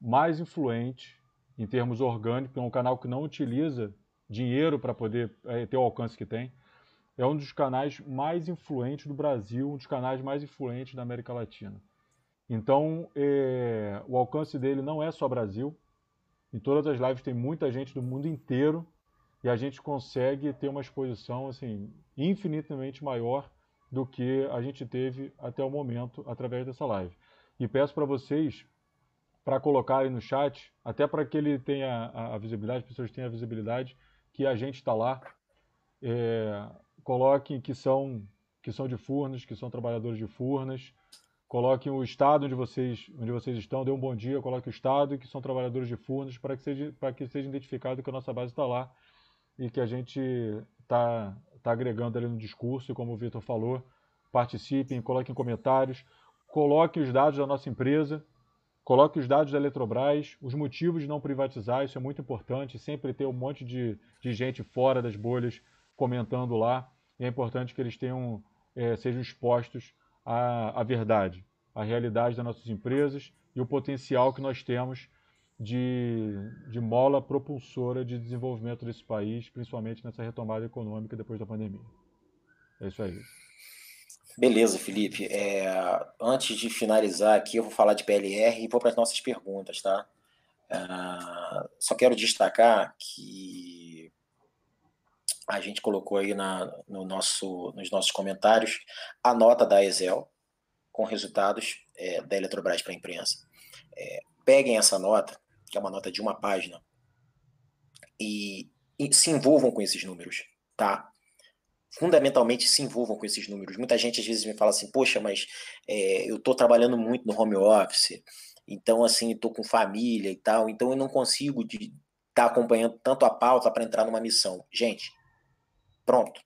mais influente em termos orgânicos, é um canal que não utiliza dinheiro para poder é, ter o alcance que tem. É um dos canais mais influentes do Brasil, um dos canais mais influentes da América Latina. Então, é, o alcance dele não é só Brasil. Em todas as lives tem muita gente do mundo inteiro e a gente consegue ter uma exposição assim infinitamente maior do que a gente teve até o momento através dessa live. E peço para vocês para colocarem no chat, até para que ele tenha a, visibilidade, as pessoas tenham a visibilidade que a gente está lá. É, coloquem que são que são de Furnas, que são trabalhadores de Furnas. Coloquem o estado onde vocês, onde vocês estão, dê um bom dia, coloque o estado que são trabalhadores de Furnas, para que seja, para que seja identificado que a nossa base está lá e que a gente está tá agregando ali no discurso, e como o Vitor falou, participem, coloquem comentários, coloquem os dados da nossa empresa, coloquem os dados da Eletrobras, os motivos de não privatizar, isso é muito importante, sempre ter um monte de, de gente fora das bolhas comentando lá, e é importante que eles tenham, é, sejam expostos à, à verdade, à realidade das nossas empresas e o potencial que nós temos de, de mola propulsora de desenvolvimento desse país, principalmente nessa retomada econômica depois da pandemia. É isso aí. Beleza, Felipe. É, antes de finalizar aqui, eu vou falar de PLR e vou para as nossas perguntas, tá? Uh, só quero destacar que a gente colocou aí na, no nosso, nos nossos comentários a nota da Excel com resultados é, da Eletrobras para a imprensa. É, peguem essa nota, que é uma nota de uma página, e, e se envolvam com esses números, tá? Fundamentalmente se envolvam com esses números. Muita gente às vezes me fala assim, poxa, mas é, eu estou trabalhando muito no home office, então assim, estou com família e tal, então eu não consigo estar tá acompanhando tanto a pauta para entrar numa missão. Gente, pronto.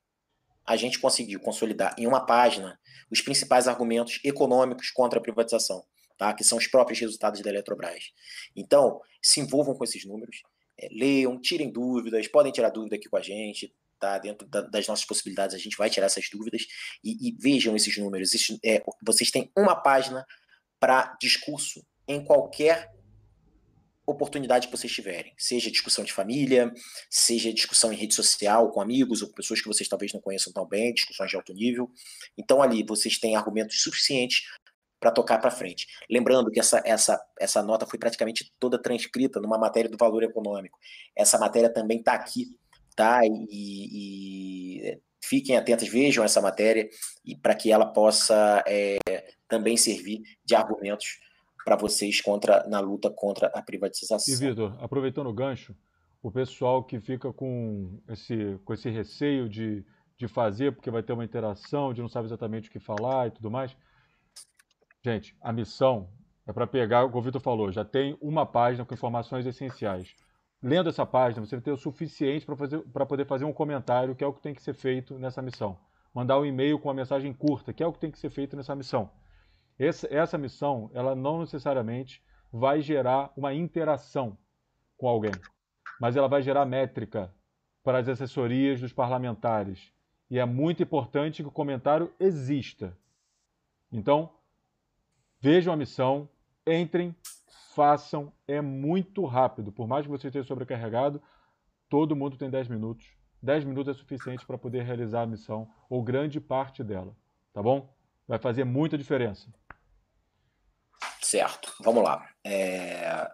A gente conseguiu consolidar em uma página os principais argumentos econômicos contra a privatização tá? que são os próprios resultados da Eletrobras. Então, se envolvam com esses números, é, leiam, tirem dúvidas, podem tirar dúvida aqui com a gente, tá? dentro da, das nossas possibilidades, a gente vai tirar essas dúvidas e, e vejam esses números. é, vocês têm uma página para discurso em qualquer oportunidade que vocês tiverem, seja discussão de família, seja discussão em rede social com amigos ou pessoas que vocês talvez não conheçam tão bem, discussões de alto nível. Então ali vocês têm argumentos suficientes para tocar para frente. Lembrando que essa, essa, essa nota foi praticamente toda transcrita numa matéria do valor econômico. Essa matéria também está aqui, tá? E, e, fiquem atentos, vejam essa matéria e para que ela possa é, também servir de argumentos para vocês contra na luta contra a privatização. E Vitor, aproveitando o gancho, o pessoal que fica com esse, com esse receio de, de fazer, porque vai ter uma interação, de não sabe exatamente o que falar e tudo mais, Gente, a missão é para pegar, o Vitor falou, já tem uma página com informações essenciais. Lendo essa página, você vai ter o suficiente para poder fazer um comentário, que é o que tem que ser feito nessa missão. Mandar um e-mail com uma mensagem curta, que é o que tem que ser feito nessa missão. Essa, essa missão, ela não necessariamente vai gerar uma interação com alguém, mas ela vai gerar métrica para as assessorias dos parlamentares. E é muito importante que o comentário exista. Então, vejam a missão, entrem, façam, é muito rápido. Por mais que você esteja sobrecarregado, todo mundo tem 10 minutos. 10 minutos é suficiente para poder realizar a missão, ou grande parte dela, tá bom? Vai fazer muita diferença. Certo, vamos lá. É...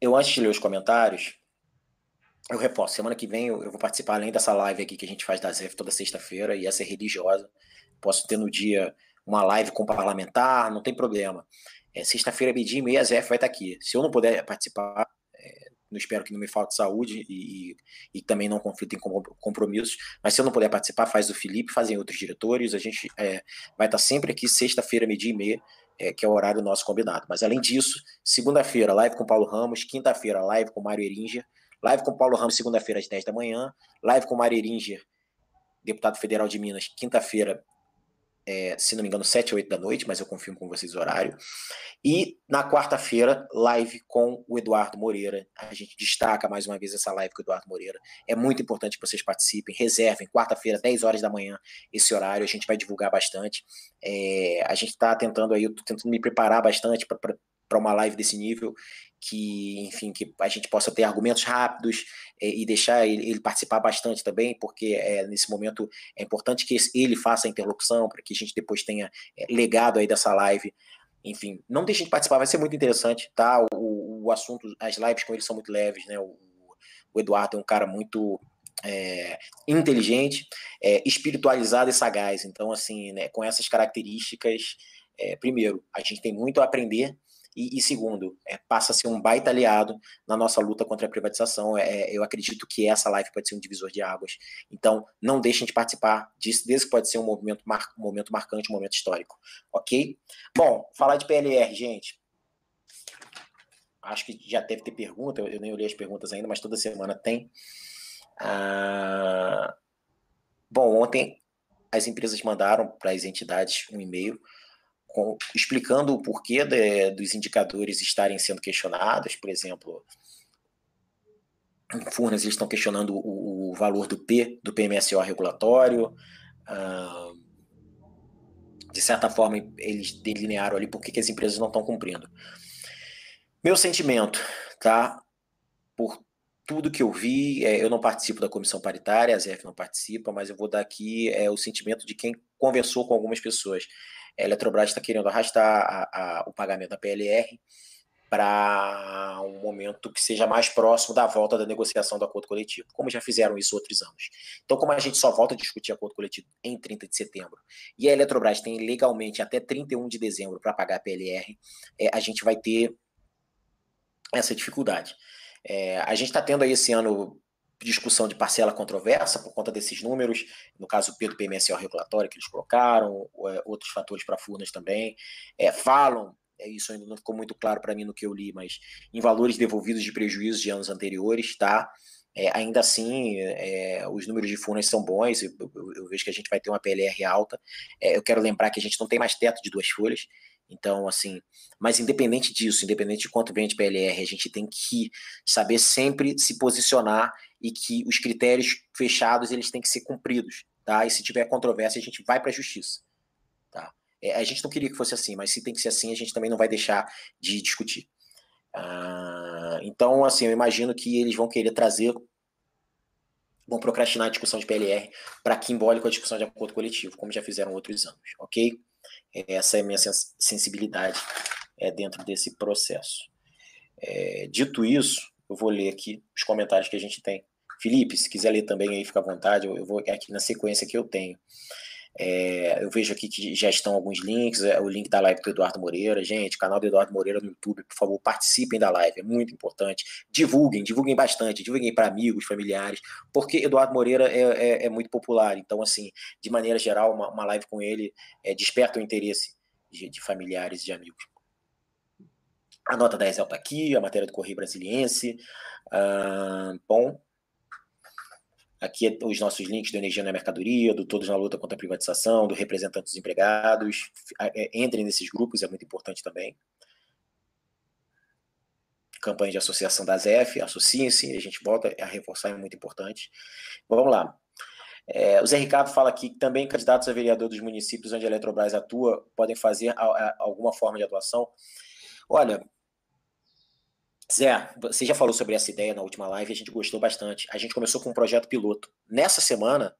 Eu, antes de ler os comentários, eu reposto. Semana que vem eu, eu, vou participar, além dessa live aqui que a gente faz da ZEF toda sexta-feira, e essa é religiosa. Posso ter no dia uma live com parlamentar, não tem problema. É, Sexta-feira, meio-dia e meia, a ZF vai estar aqui. Se eu não puder participar, é, espero que não me falte saúde e, e, e também não conflito em compromissos, mas se eu não puder participar, faz o Felipe, fazem outros diretores. A gente é, vai estar sempre aqui, sexta-feira, meio-dia e meia, é, que é o horário nosso combinado. Mas além disso, segunda-feira, live com Paulo Ramos, quinta-feira, live com Mário Eringer, live com Paulo Ramos, segunda-feira, às 10 da manhã, live com Mário Eringer, deputado federal de Minas, quinta-feira, é, se não me engano, 7 ou 8 da noite, mas eu confirmo com vocês o horário. E na quarta-feira, live com o Eduardo Moreira. A gente destaca mais uma vez essa live com o Eduardo Moreira. É muito importante que vocês participem, reservem, quarta-feira, 10 horas da manhã, esse horário, a gente vai divulgar bastante. É, a gente está tentando aí, eu tô tentando me preparar bastante para uma live desse nível que, enfim, que a gente possa ter argumentos rápidos é, e deixar ele, ele, participar bastante também, porque é, nesse momento é importante que ele faça a interlocução para que a gente depois tenha é, legado aí dessa live. Enfim, não deixem de participar, vai ser muito interessante, tá? O, o assunto, as lives com ele são muito leves, né? O, o Eduardo é um cara muito é, inteligente, é, espiritualizado e sagaz. Então, assim, né, com essas características, é, primeiro, a gente tem muito a aprender e, e segundo, é, passa a ser um baita aliado na nossa luta contra a privatização. É, é, eu acredito que essa live pode ser um divisor de águas. Então, não deixem de participar disso, desse pode ser um movimento, mar, um momento marcante, um momento histórico. Ok? Bom, falar de PLR, gente. Acho que já deve ter pergunta, eu nem olhei as perguntas ainda, mas toda semana tem. Ah, bom, ontem as empresas mandaram para as entidades um e-mail com, explicando o porquê de, dos indicadores estarem sendo questionados, por exemplo, em Furnas eles estão questionando o, o valor do P, do PMSO regulatório, de certa forma eles delinearam ali por que as empresas não estão cumprindo. Meu sentimento, tá? Por tudo que eu vi, é, eu não participo da comissão paritária, a ZF não participa, mas eu vou dar aqui é, o sentimento de quem conversou com algumas pessoas. A Eletrobras está querendo arrastar a, a, o pagamento da PLR para um momento que seja mais próximo da volta da negociação do acordo coletivo, como já fizeram isso outros anos. Então, como a gente só volta a discutir acordo coletivo em 30 de setembro, e a Eletrobras tem legalmente até 31 de dezembro para pagar a PLR, é, a gente vai ter essa dificuldade. É, a gente está tendo aí esse ano discussão de parcela controversa por conta desses números, no caso P do PMSO regulatório que eles colocaram, é, outros fatores para Furnas também, é, falam, é, isso ainda não ficou muito claro para mim no que eu li, mas em valores devolvidos de prejuízos de anos anteriores, tá? É, ainda assim, é, os números de Furnas são bons, eu, eu, eu, vejo que a gente vai ter uma PLR alta, é, eu quero lembrar que a gente não tem mais teto de duas folhas, então, assim, mas independente disso, independente de quanto vem de PLR, a gente tem que saber sempre se posicionar e que os critérios fechados eles têm que ser cumpridos, tá? E se tiver controvérsia, a gente vai para a justiça, tá? É, a gente não queria que fosse assim, mas se tem que ser assim, a gente também não vai deixar de discutir. Ah, então, assim, eu imagino que eles vão querer trazer, vão procrastinar a discussão de PLR para que embole com a discussão de acordo coletivo, como já fizeram outros anos, ok? Essa é a minha sensibilidade é, dentro desse processo. É, dito isso, eu vou ler aqui os comentários que a gente tem. Felipe, se quiser ler também aí, fica à vontade, eu, eu vou aqui na sequência que eu tenho. É, eu vejo aqui que já estão alguns links, é, o link da live do Eduardo Moreira. Gente, canal do Eduardo Moreira no YouTube, por favor, participem da live, é muito importante. Divulguem, divulguem bastante, divulguem para amigos, familiares, porque Eduardo Moreira é, é, é, muito popular. Então, assim, de maneira geral, uma, uma live com ele é, desperta o interesse de, de familiares e de amigos. A nota da Excel está aqui, a matéria do Correio Brasiliense. Ah, bom, Aqui é os nossos links do Energia na Mercadoria, do Todos na Luta contra a Privatização, do Representante dos Empregados. É, entrem nesses grupos, é muito importante também. Campanha de associação da ZF, associem-se, a gente volta a reforçar, é muito importante. Vamos lá. É, o Zé Ricardo fala aqui que também candidatos a vereador dos municípios onde a Eletrobras atua podem fazer a, a, alguma forma de atuação. Olha, Zé, você já falou sobre essa ideia na última live, a gente gostou bastante. A gente começou com um projeto piloto. Nessa semana,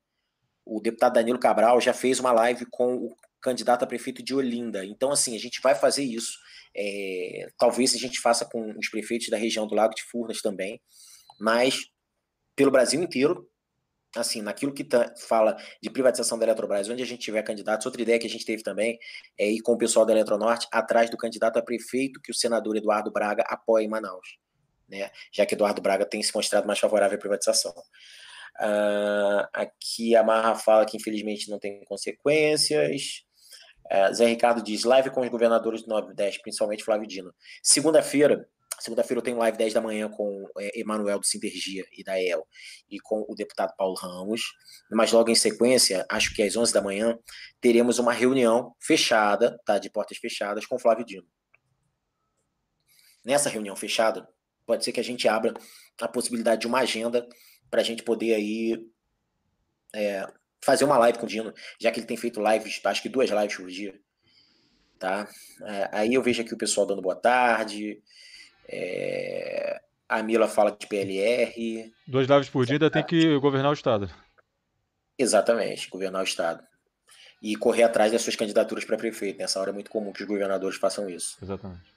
o deputado Danilo Cabral já fez uma live com o candidato a prefeito de Olinda. Então, assim, a gente vai fazer isso. É, talvez a gente faça com os prefeitos da região do Lago de Furnas também, mas pelo Brasil inteiro, assim, naquilo que tá, fala de privatização da Eletrobras, onde a gente tiver candidatos, outra ideia que a gente teve também é ir com o pessoal da Eletronorte atrás do candidato a prefeito que o senador Eduardo Braga apoia em Manaus, né? Já que Eduardo Braga tem se mostrado mais favorável à privatização. Uh, aqui a Marra fala que infelizmente não tem consequências. Uh, Zé Ricardo diz: live com os governadores do Nordeste, principalmente Flávio Dino. Segunda-feira, segunda-feira eu tenho live 10 da manhã com é, Emanuel do Sintergia e da EL e com o deputado Paulo Ramos. Mas logo em sequência, acho que às 11 da manhã, teremos uma reunião fechada, tá, de portas fechadas, com Flávio Dino. Nessa reunião fechada, pode ser que a gente abra a possibilidade de uma agenda para a gente poder aí é, fazer uma live com o Dino, já que ele tem feito lives, acho que duas lives por dia. Tá? É, aí eu vejo aqui o pessoal dando boa tarde. É, a Mila fala de PLR. Duas lives por dia ainda tem que governar o Estado. Exatamente, governar o Estado. E correr atrás das suas candidaturas para prefeito. Nessa hora é muito comum que os governadores façam isso. Exatamente.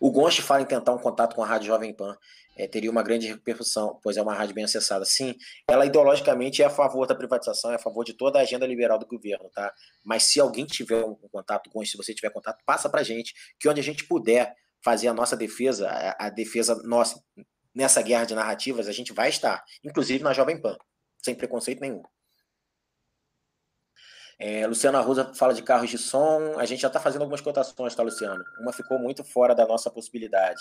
O Gonche fala em tentar um contato com a Rádio Jovem Pan. É, teria uma grande repercussão, pois é uma rádio bem acessada. Sim, ela ideologicamente é a favor da privatização, é a favor de toda a agenda liberal do governo, tá? Mas se alguém tiver um contato com se você tiver contato, passa pra gente, que onde a gente puder fazer a nossa defesa, a, a defesa nossa nessa guerra de narrativas, a gente vai estar, inclusive na Jovem Pan, sem preconceito nenhum. É, Luciana Rosa fala de carros de som. A gente já está fazendo algumas cotações, tá, Luciano? Uma ficou muito fora da nossa possibilidade.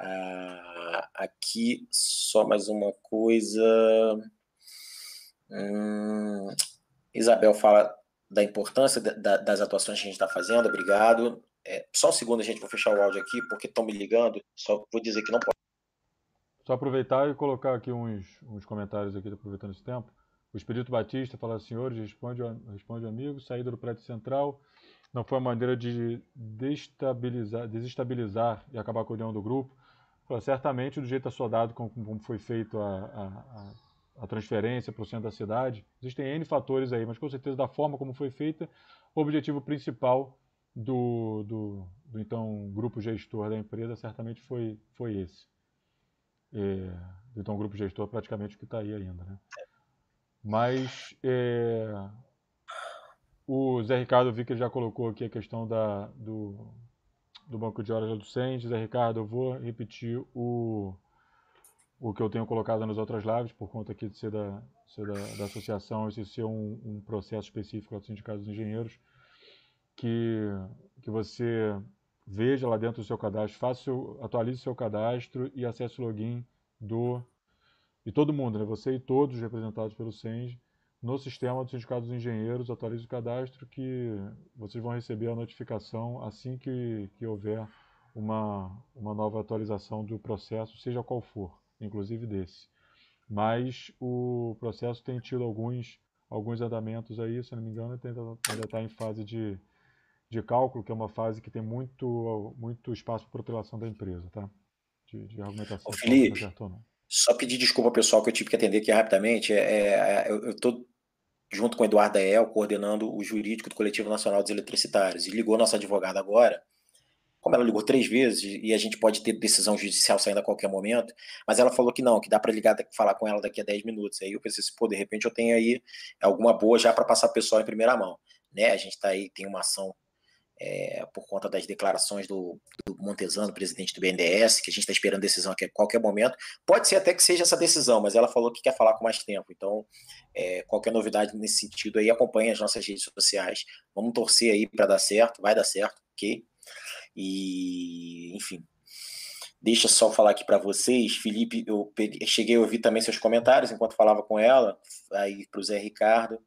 Ah, aqui, só mais uma coisa. Hum, Isabel fala da importância da, das ações que a gente está fazendo. Obrigado. É, só um segundo, a gente, vou fechar o áudio aqui, porque estão me ligando. Só vou dizer que não pode. Só aproveitar e colocar aqui uns, uns comentários aqui, aproveitando esse tempo. O Espírito Batista fala, senhores, responde, responde amigo, saída do prédio central não foi uma maneira de destabilizar, desestabilizar e acabar com a união do grupo. Fala, certamente, do jeito assodado como, como foi feito a, a, a transferência para o centro da cidade, existem N fatores aí, mas com certeza da forma como foi feita, o objetivo principal do, do, do então grupo gestor da empresa certamente foi, foi esse. É, então, o grupo gestor praticamente o que está aí ainda. Né? Mas é, o Zé Ricardo, vi que ele já colocou aqui a questão da, do, do banco de horas do. Zé Ricardo, eu vou repetir o, o que eu tenho colocado nas outras lives, por conta aqui de ser da, ser da, da associação, esse ser um, um processo específico do Sindicato dos Engenheiros, que, que você veja lá dentro do seu cadastro, faça seu, atualize seu cadastro e acesse o login do e todo mundo, né? você e todos representados pelo SENG, no sistema do Sindicato dos Engenheiros, atualize o cadastro que vocês vão receber a notificação assim que, que houver uma, uma nova atualização do processo, seja qual for, inclusive desse. Mas o processo tem tido alguns, alguns andamentos aí, se não me engano, ainda está em fase de, de cálculo, que é uma fase que tem muito, muito espaço para protelação da empresa, tá? De, de argumentação. Ô, Felipe, só pedir desculpa pessoal que eu tive que atender aqui rapidamente. É, é eu estou junto com o Eduardo Dael, coordenando o jurídico do Coletivo Nacional dos Eletricitários. E ligou nossa advogada agora. Como ela ligou três vezes e a gente pode ter decisão judicial saindo a qualquer momento, mas ela falou que não, que dá para ligar, falar com ela daqui a 10 minutos. Aí eu pensei, pô, de repente eu tenho aí alguma boa já para passar o pessoal em primeira mão. Né? A gente está aí, tem uma ação é, por conta das declarações do, do, Montesano, presidente do BNDES, que a gente está esperando decisão a qualquer momento. Pode ser até que seja essa decisão, mas ela falou que quer falar com mais tempo. Então, é, qualquer novidade nesse sentido aí, acompanhe as nossas redes sociais. Vamos torcer aí para dar certo, vai dar certo, ok? E, enfim. Deixa só falar aqui para vocês, Felipe, eu cheguei a ouvir também seus comentários enquanto falava com ela, aí para o Zé Ricardo.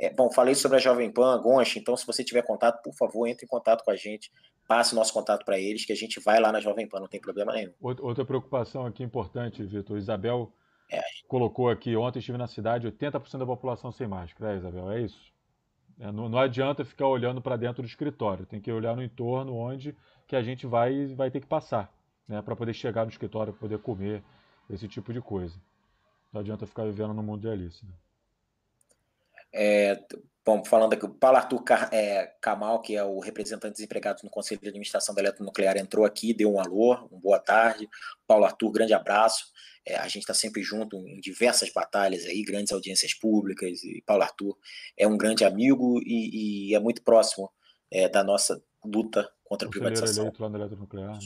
É, bom, falei sobre a Jovem Pan, Goncha, então se você tiver contato, por favor, entre em contato com a gente, passe o nosso contato para eles, que a gente vai lá na Jovem Pan, não tem problema nenhum. Outra preocupação aqui importante, Vitor, Isabel, é. colocou aqui, ontem estive na cidade, 80% da população sem máscara. É, Isabel, é isso. É, não, não, adianta ficar olhando para dentro do escritório, tem que olhar no entorno onde que a gente vai, vai ter que passar, né, para poder chegar no escritório, poder comer, esse tipo de coisa. Não adianta ficar vivendo no mundo de Alice. Né? É, bom, falando aqui, o Paulo Arthur é, Kamal, que é o representante dos empregados no Conselho de Administração da Eletronuclear, entrou aqui, deu um alô, boa tarde. Paulo Arthur, grande abraço. É, a gente está sempre junto em diversas batalhas aí, grandes audiências públicas, e Paulo Arthur é um grande amigo e, e é muito próximo é, da nossa luta contra a privatização. Eleito lá na Eletronuclear, né?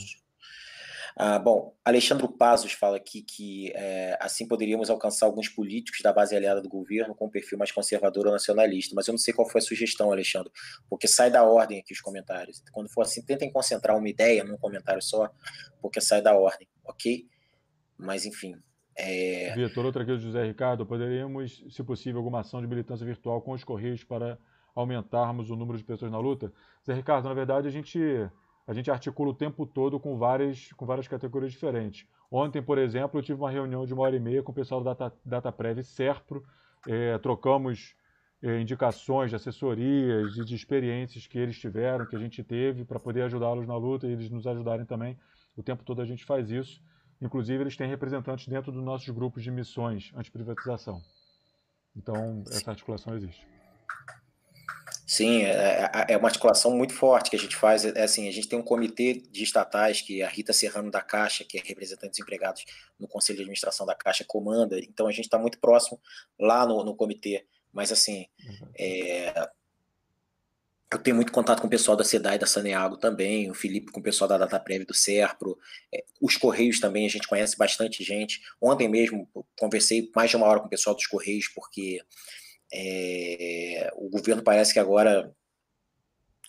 Ah, bom, Alexandre Pazos fala aqui que é, assim poderíamos alcançar alguns políticos da base aliada do governo com um perfil mais conservador ou nacionalista, mas eu não sei qual foi a sugestão, Alexandre, porque sai da ordem aqui os comentários. Quando for assim, tentem concentrar uma ideia num comentário só, porque sai da ordem, ok? Mas enfim. É... Vitor, outra aqui do José Ricardo, poderíamos, se possível, alguma ação de militância virtual com os Correios para aumentarmos o número de pessoas na luta? Zé Ricardo, na verdade, a gente a gente articula o tempo todo com várias, com várias categorias diferentes. Ontem, por exemplo, eu tive uma reunião de uma hora e meia com o pessoal da Data, DataPrev e Serpro, é, trocamos é, indicações de assessorias e de experiências que eles tiveram, que a gente teve, para poder ajudá-los na luta e eles nos ajudarem também. O tempo todo a gente faz isso. Inclusive, eles têm representantes dentro dos nossos grupos de missões anti-privatização. Então, essa articulação existe. Sim, é, é, é uma articulação muito forte que a gente faz. É assim, a gente tem um comitê de estatais que a Rita Serrano da Caixa, que é representante dos empregados no Conselho de Administração da Caixa, comanda. Então a gente está muito próximo lá no, no comitê. Mas assim, uhum. é, eu tenho muito contato com o pessoal da SEDAI da Saneago também, o Felipe com o pessoal da DataPrev do Serpro, é, os Correios também, a gente conhece bastante gente. Ontem mesmo conversei mais de uma hora com o pessoal dos Correios, porque é, o governo parece que agora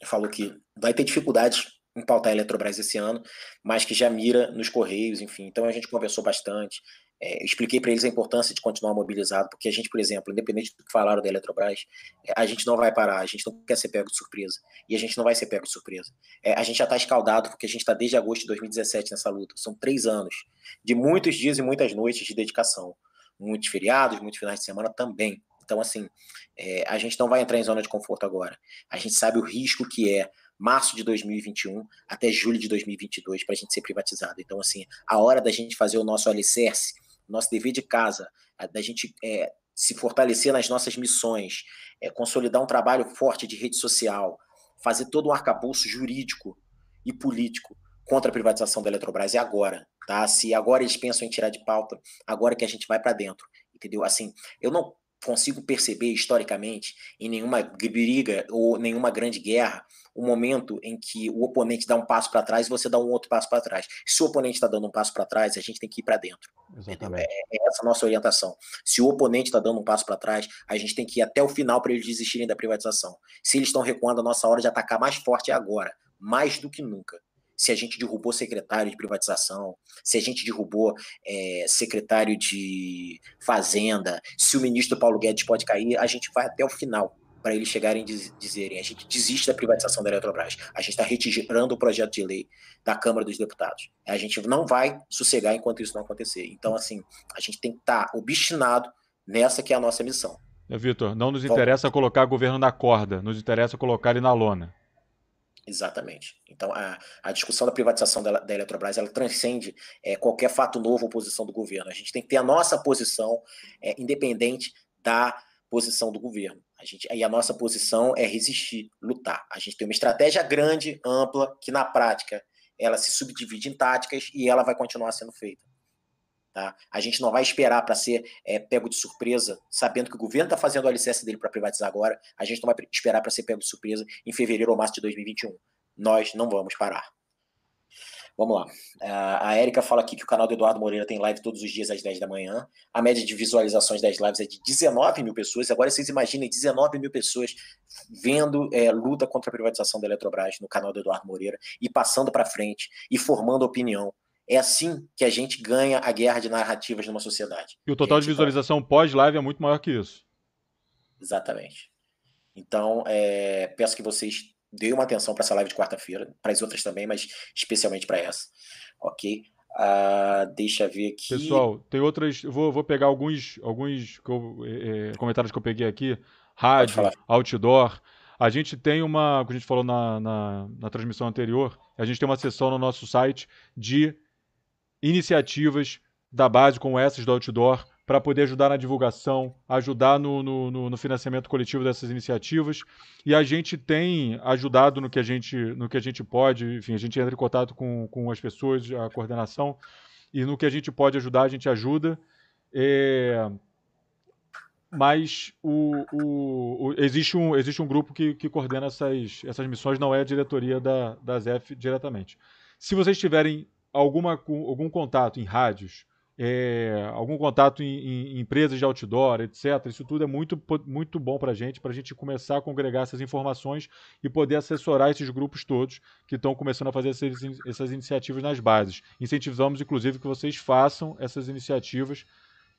falou que vai ter dificuldades em pautar a Eletrobras esse ano, mas que já mira nos Correios, enfim. Então a gente conversou bastante. É, expliquei para eles a importância de continuar mobilizado, porque a gente, por exemplo, independente do que falaram da Eletrobras, é, a gente não vai parar, a gente não quer ser pego de surpresa. E a gente não vai ser pego de surpresa. É, a gente já está escaldado, porque a gente está desde agosto de 2017 nessa luta. São três anos de muitos dias e muitas noites de dedicação. Muitos feriados, muitos finais de semana também. Então, assim, é, a gente não vai entrar em zona de conforto agora. A gente sabe o risco que é março de 2021 até julho de 2022 para a gente ser privatizado. Então, assim, a hora da gente fazer o nosso alicerce, nosso dever de casa, da gente é, se fortalecer nas nossas missões, é, consolidar um trabalho forte de rede social, fazer todo um arcabouço jurídico e político contra a privatização da Eletrobras é agora, tá? Se agora eles pensam em tirar de pauta, agora que a gente vai para dentro, entendeu? Assim, eu não consigo perceber historicamente em nenhuma briga ou nenhuma grande guerra o momento em que o oponente dá um passo para trás e você dá um outro passo para trás. Se o oponente está dando um passo para trás, a gente tem que ir para dentro. É, é, essa a nossa orientação. Se o oponente está dando um passo para trás, a gente tem que ir até o final para eles desistirem da privatização. Se eles estão recuando, a nossa hora de atacar mais forte é agora, mais do que nunca se a gente derrubou secretário de privatização, se a gente derrubou é, secretário de fazenda, se o ministro Paulo Guedes pode cair, a gente vai até o final para eles chegarem e dizerem a gente desiste da privatização da Eletrobras, a gente está retirando o projeto de lei da Câmara dos Deputados. A gente não vai sossegar enquanto isso não acontecer. Então, assim, a gente tem que estar tá obstinado nessa que é a nossa missão. Vitor, não nos interessa colocar o governo na corda, nos interessa colocar ele na lona. Exatamente. Então, a, a discussão da privatização da, da Eletrobras ela transcende é, qualquer fato novo ou posição do governo. A gente tem que ter a nossa posição é, independente da posição do governo. A gente, e a nossa posição é resistir, lutar. A gente tem uma estratégia grande, ampla, que na prática ela se subdivide em táticas e ela vai continuar sendo feita. Tá? A gente não vai esperar para ser é, pego de surpresa, sabendo que o governo está fazendo o alicerce dele para privatizar agora. A gente não vai esperar para ser pego de surpresa em fevereiro ou março de 2021. Nós não vamos parar. Vamos lá. A Érica fala aqui que o canal do Eduardo Moreira tem live todos os dias às 10 da manhã. A média de visualizações das lives é de 19 mil pessoas. Agora vocês imaginem 19 mil pessoas vendo é, luta contra a privatização da Eletrobras no canal do Eduardo Moreira e passando para frente e formando opinião é assim que a gente ganha a guerra de narrativas numa sociedade. E o total de visualização pós-live é muito maior que isso. Exatamente. Então, é, peço que vocês deem uma atenção para essa live de quarta-feira, para as outras também, mas especialmente para essa. Ok? Uh, deixa eu ver aqui. Pessoal, tem outras. Vou, vou pegar alguns, alguns eu, é, comentários que eu peguei aqui. Rádio, outdoor. A gente tem uma, como a gente falou na, na, na transmissão anterior, a gente tem uma seção no nosso site de iniciativas da base, como essas do outdoor, para poder ajudar na divulgação, ajudar no, no, no, financiamento coletivo dessas iniciativas. E a gente tem ajudado no que a gente, no que a gente pode, enfim, a gente entra em contato com, com as pessoas, a coordenação, e no que a gente pode ajudar, a gente ajuda. É... Mas o, o, o, existe, um, existe um grupo que, que coordena essas, essas missões, não é a diretoria da, da ZEF diretamente. Se vocês tiverem alguma, algum contato em rádios, é, algum contato em, em, empresas de outdoor, etc. Isso tudo é muito, muito bom para a gente, para a gente começar a congregar essas informações e poder assessorar esses grupos todos que estão começando a fazer essas, essas iniciativas nas bases. Incentivamos, inclusive, que vocês façam essas iniciativas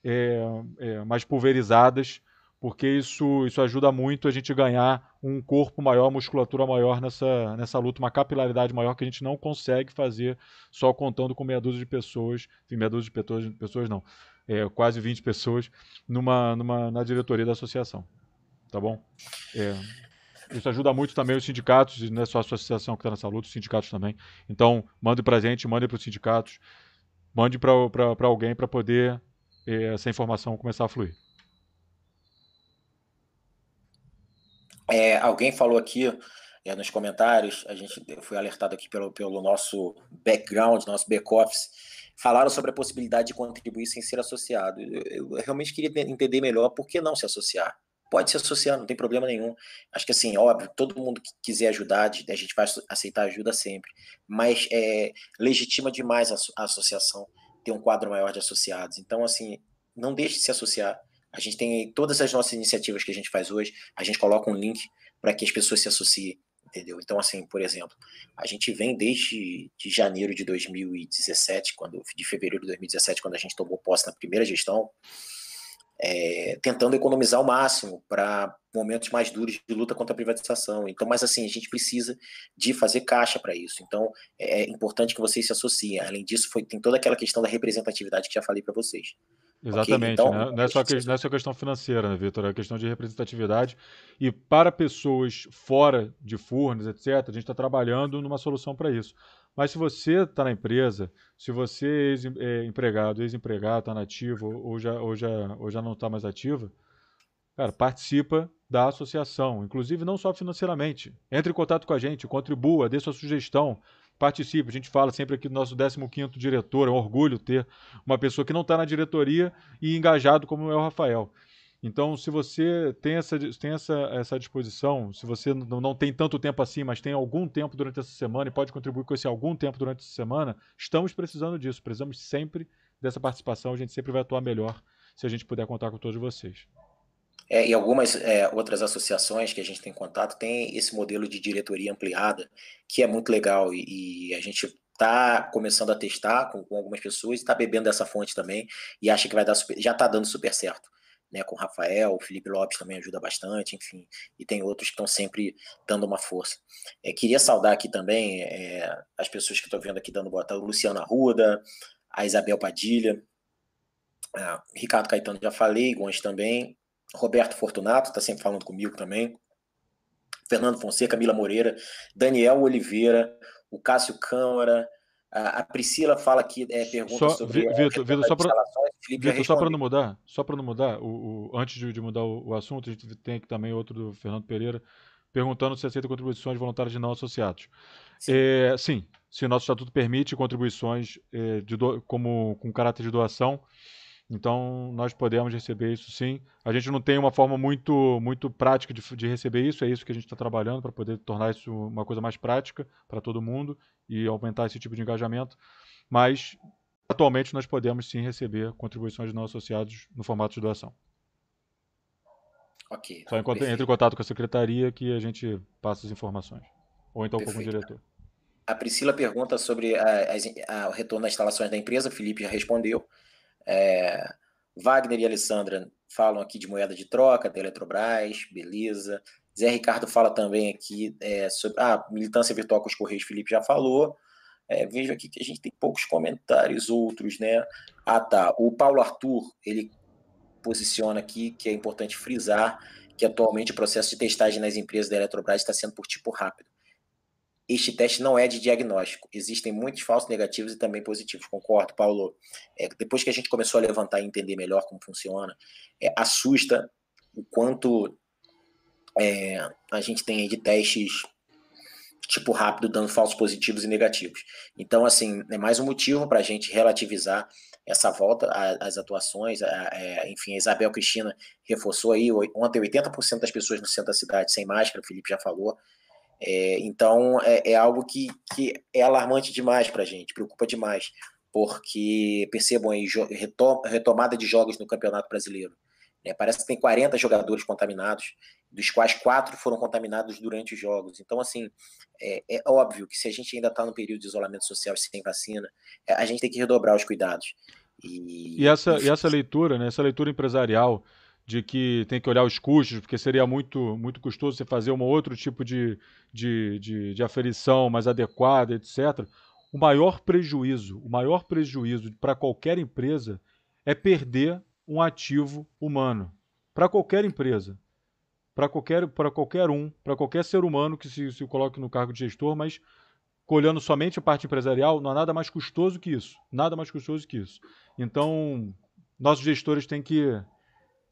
é, é, mais pulverizadas porque isso, isso ajuda muito a gente ganhar um corpo maior, musculatura maior nessa, nessa luta, uma capilaridade maior que a gente não consegue fazer só contando com meia dúzia de pessoas, enfim, meia dúzia de pessoas, pessoas não, é, quase 20 pessoas numa, numa, na diretoria da associação. Tá bom? É, isso ajuda muito também os sindicatos, não é só a associação que está nessa luta, os sindicatos também. Então, mande para a gente, mande para os sindicatos, mande para alguém para poder é, essa informação começar a fluir. É, alguém falou aqui é, nos comentários, a gente foi alertado aqui pelo, pelo nosso background, nosso back-office, falaram sobre a possibilidade de contribuir sem ser associado. Eu, eu, realmente queria entender melhor por que não se associar. Pode se associar, não tem problema nenhum. Acho que assim, óbvio, todo mundo que quiser ajudar, a gente vai aceitar ajuda sempre. Mas é, legitima demais a, a associação ter um quadro maior de associados. Então, assim, não deixe de se associar a gente tem todas as nossas iniciativas que a gente faz hoje, a gente coloca um link para que as pessoas se associem, entendeu? Então, assim, por exemplo, a gente vem desde de janeiro de 2017, quando, de fevereiro de 2017, quando a gente tomou posse na primeira gestão, é, tentando economizar o máximo para momentos mais duros de luta contra a privatização. Então, mas assim, a gente precisa de fazer caixa para isso. Então, é importante que vocês se associem. Além disso, foi, tem toda aquela questão da representatividade que já falei para vocês. Exatamente, okay, então, né? não, é só que, não é só questão financeira, né, Vitor? É questão de representatividade. E para pessoas fora de Furnas, etc., a gente está trabalhando numa solução para isso. Mas se você está na empresa, se você é empregado, ex-empregado, está nativo ou já, ou já, ou já não está mais ativo, cara, participa da associação, inclusive não só financeiramente. Entre em contato com a gente, contribua, dê sua sugestão, participe. A gente fala sempre aqui do nosso 15º diretor, é um orgulho ter uma pessoa que não está na diretoria e engajado como é o Rafael. Então, se você tem essa, tem essa, essa disposição, se você não tem tanto tempo assim, mas tem algum tempo durante essa semana e pode contribuir com esse algum tempo durante essa semana, estamos precisando disso. Precisamos sempre dessa participação. A gente sempre vai atuar melhor se a gente puder contar com todos vocês. É, e algumas é, outras associações que a gente tem contato tem esse modelo de diretoria ampliada, que é muito legal, e, e a gente está começando a testar com, com algumas pessoas, está bebendo dessa fonte também, e acha que vai dar super, já está dando super certo. Né, com o Rafael, o Felipe Lopes também ajuda bastante, enfim, e tem outros que estão sempre dando uma força. É, queria saudar aqui também é, as pessoas que estou vendo aqui dando boa tarde, o Luciano Arruda, a Isabel Padilha, é, Ricardo Caetano já falei, Gomes também, Roberto Fortunato está sempre falando comigo também. Fernando Fonseca, Camila Moreira, Daniel Oliveira, o Cássio Câmara, a, Priscila fala aqui, é, pergunta só, sobre. Vitor, Vitor, só para só para não mudar, só para não mudar, o, o, antes de, de mudar o, o, assunto, a gente tem aqui também outro do Fernando Pereira perguntando se aceita contribuições voluntárias de não associados. Sim, é, sim se o nosso estatuto permite contribuições é, de do, como com caráter de doação, então, nós podemos receber isso sim. A gente não tem uma forma muito, muito prática de, de receber isso, é isso que a gente está trabalhando para poder tornar isso uma coisa mais prática para todo mundo e aumentar esse tipo de engajamento. Mas, atualmente, nós podemos sim receber contribuições de não associados no formato de doação. Ok. Só enquanto, entre em contato com a secretaria que a gente passa as informações. Ou então perfeito. com o diretor. A Priscila pergunta sobre a, a, o retorno das instalações da empresa, o Felipe já respondeu. É, Wagner e Alessandra falam aqui de moeda de troca, da Eletrobras, beleza. Zé Ricardo fala também aqui é, sobre a ah, militância virtual com os Correios, Felipe já falou. É, vejo aqui que a gente tem poucos comentários outros, né? Ah, tá. O Paulo Arthur, ele posiciona aqui que é importante frisar que atualmente o processo de testagem nas empresas da Eletrobras está sendo por tipo rápido. Este teste não é de diagnóstico. Existem muitos falsos negativos e também positivos. Concordo, Paulo. É, depois que a gente começou a levantar e entender melhor como funciona, é, assusta o quanto é, a gente tem aí de testes tipo rápido dando falsos positivos e negativos. Então, assim, é mais um motivo para a gente relativizar essa volta às atuações. A, é, enfim, a Isabel Cristina reforçou aí, ontem 80% das pessoas no centro da cidade sem máscara, o Felipe já falou. É, então, é, é, algo que, que é alarmante demais para a gente, preocupa demais, porque percebam aí, retomada de jogos no Campeonato Brasileiro. É, parece que tem 40 jogadores contaminados, dos quais quatro foram contaminados durante os jogos. Então, assim, é, é óbvio que se a gente ainda está no período de isolamento social sem vacina, é, a gente tem que redobrar os cuidados. E, e essa, e essa leitura, né, essa leitura empresarial de que tem que olhar os custos, porque seria muito, muito custoso você fazer um outro tipo de, de, de, de aferição mais adequada, etc. O maior prejuízo, o maior prejuízo para qualquer empresa é perder um ativo humano. Para qualquer empresa, para qualquer, qualquer um, para qualquer ser humano que se, se coloque no cargo de gestor, mas olhando somente a parte empresarial, não há nada mais custoso que isso. Nada mais custoso que isso. Então, nossos gestores têm que.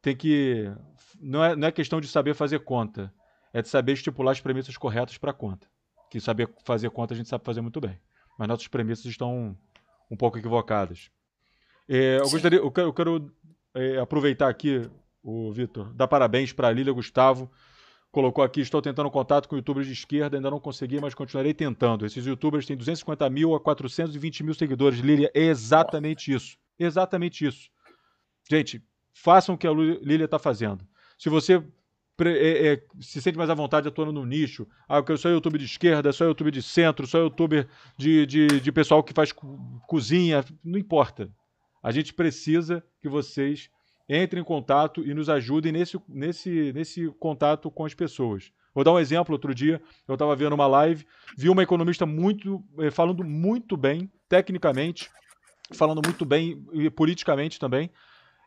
Têm que não, é, não é questão de saber fazer conta, é de saber estipular as premissas corretas para a conta. Que saber fazer conta a gente sabe fazer muito bem. Mas nossas premissas estão um pouco equivocadas. É, eu gostaria, eu quero, eu quero é, aproveitar aqui, o Vitor, dar parabéns para a Lília Gustavo. Colocou aqui, estou tentando contato com youtubers de esquerda, ainda não consegui, mas continuarei tentando. Esses youtubers têm 250 mil a 420 mil seguidores. Lília, é exatamente isso. Exatamente isso. Gente, façam o que a Lília está fazendo. Se você é, é, se sente mais à vontade atuando no nicho, ah, eu sou YouTube de esquerda, sou YouTube de centro, sou youtuber de, de, de pessoal que faz cozinha, não importa. A gente precisa que vocês entrem em contato e nos ajudem nesse, nesse, nesse contato com as pessoas. Vou dar um exemplo. Outro dia eu estava vendo uma live, vi uma economista muito eh, falando muito bem, tecnicamente, falando muito bem e politicamente também.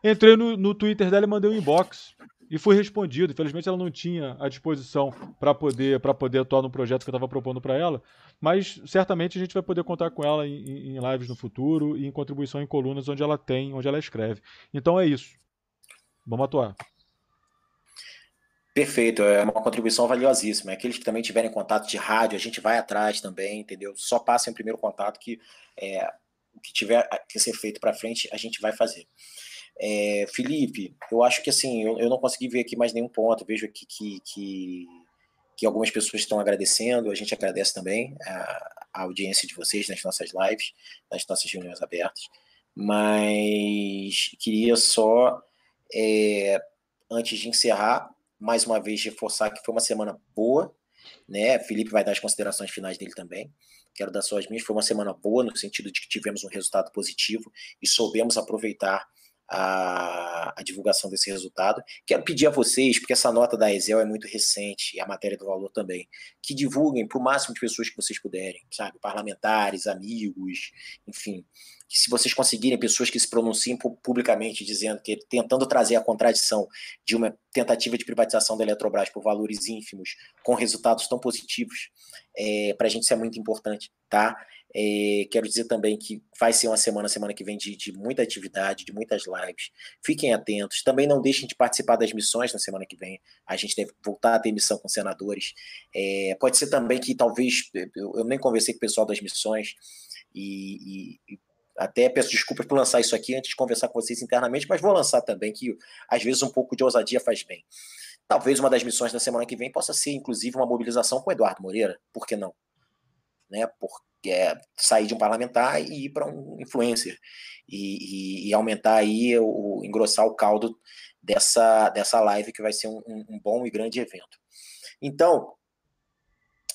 Entrei no, no Twitter dela e mandei um inbox e fui respondido. Infelizmente ela não tinha a disposição para poder para poder atuar no projeto que eu estava propondo para ela, mas certamente a gente vai poder contar com ela em, em, lives no futuro e em contribuição em colunas onde ela tem, onde ela escreve. Então é isso. Vamos atuar. Perfeito, é uma contribuição valiosíssima. Aqueles que também tiverem contato de rádio, a gente vai atrás também, entendeu? Só passem o primeiro contato que é, o que tiver que ser feito para frente, a gente vai fazer. É, Felipe, eu acho que assim, eu, eu, não consegui ver aqui mais nenhum ponto. Vejo aqui que, que, que algumas pessoas estão agradecendo, a gente agradece também a, a, audiência de vocês nas nossas lives, nas nossas reuniões abertas. Mas queria só, é, antes de encerrar, mais uma vez reforçar que foi uma semana boa, né? Felipe vai dar as considerações finais dele também. Quero dar só as minhas. Foi uma semana boa no sentido de que tivemos um resultado positivo e soubemos aproveitar a, a, divulgação desse resultado. Quero pedir a vocês, porque essa nota da Excel é muito recente, e a matéria do valor também, que divulguem para o máximo de pessoas que vocês puderem, sabe? Parlamentares, amigos, enfim. Que se vocês conseguirem pessoas que se pronunciem publicamente, dizendo que tentando trazer a contradição de uma tentativa de privatização da Eletrobras por valores ínfimos, com resultados tão positivos, é, para a gente isso é muito importante, tá? É, quero dizer também que vai ser uma semana, semana que vem, de, de, muita atividade, de muitas lives. Fiquem atentos. Também não deixem de participar das missões na semana que vem. A gente deve voltar a ter missão com senadores. É, pode ser também que talvez. Eu, eu, nem conversei com o pessoal das missões e, e, até peço desculpas por lançar isso aqui antes de conversar com vocês internamente, mas vou lançar também que às vezes um pouco de ousadia faz bem. Talvez uma das missões da semana que vem possa ser, inclusive, uma mobilização com o Eduardo Moreira, por que não? Né? Por, é, sair de um parlamentar e ir para um influencer e, e, e, aumentar aí, o, engrossar o caldo dessa, dessa live que vai ser um, um bom e grande evento. Então,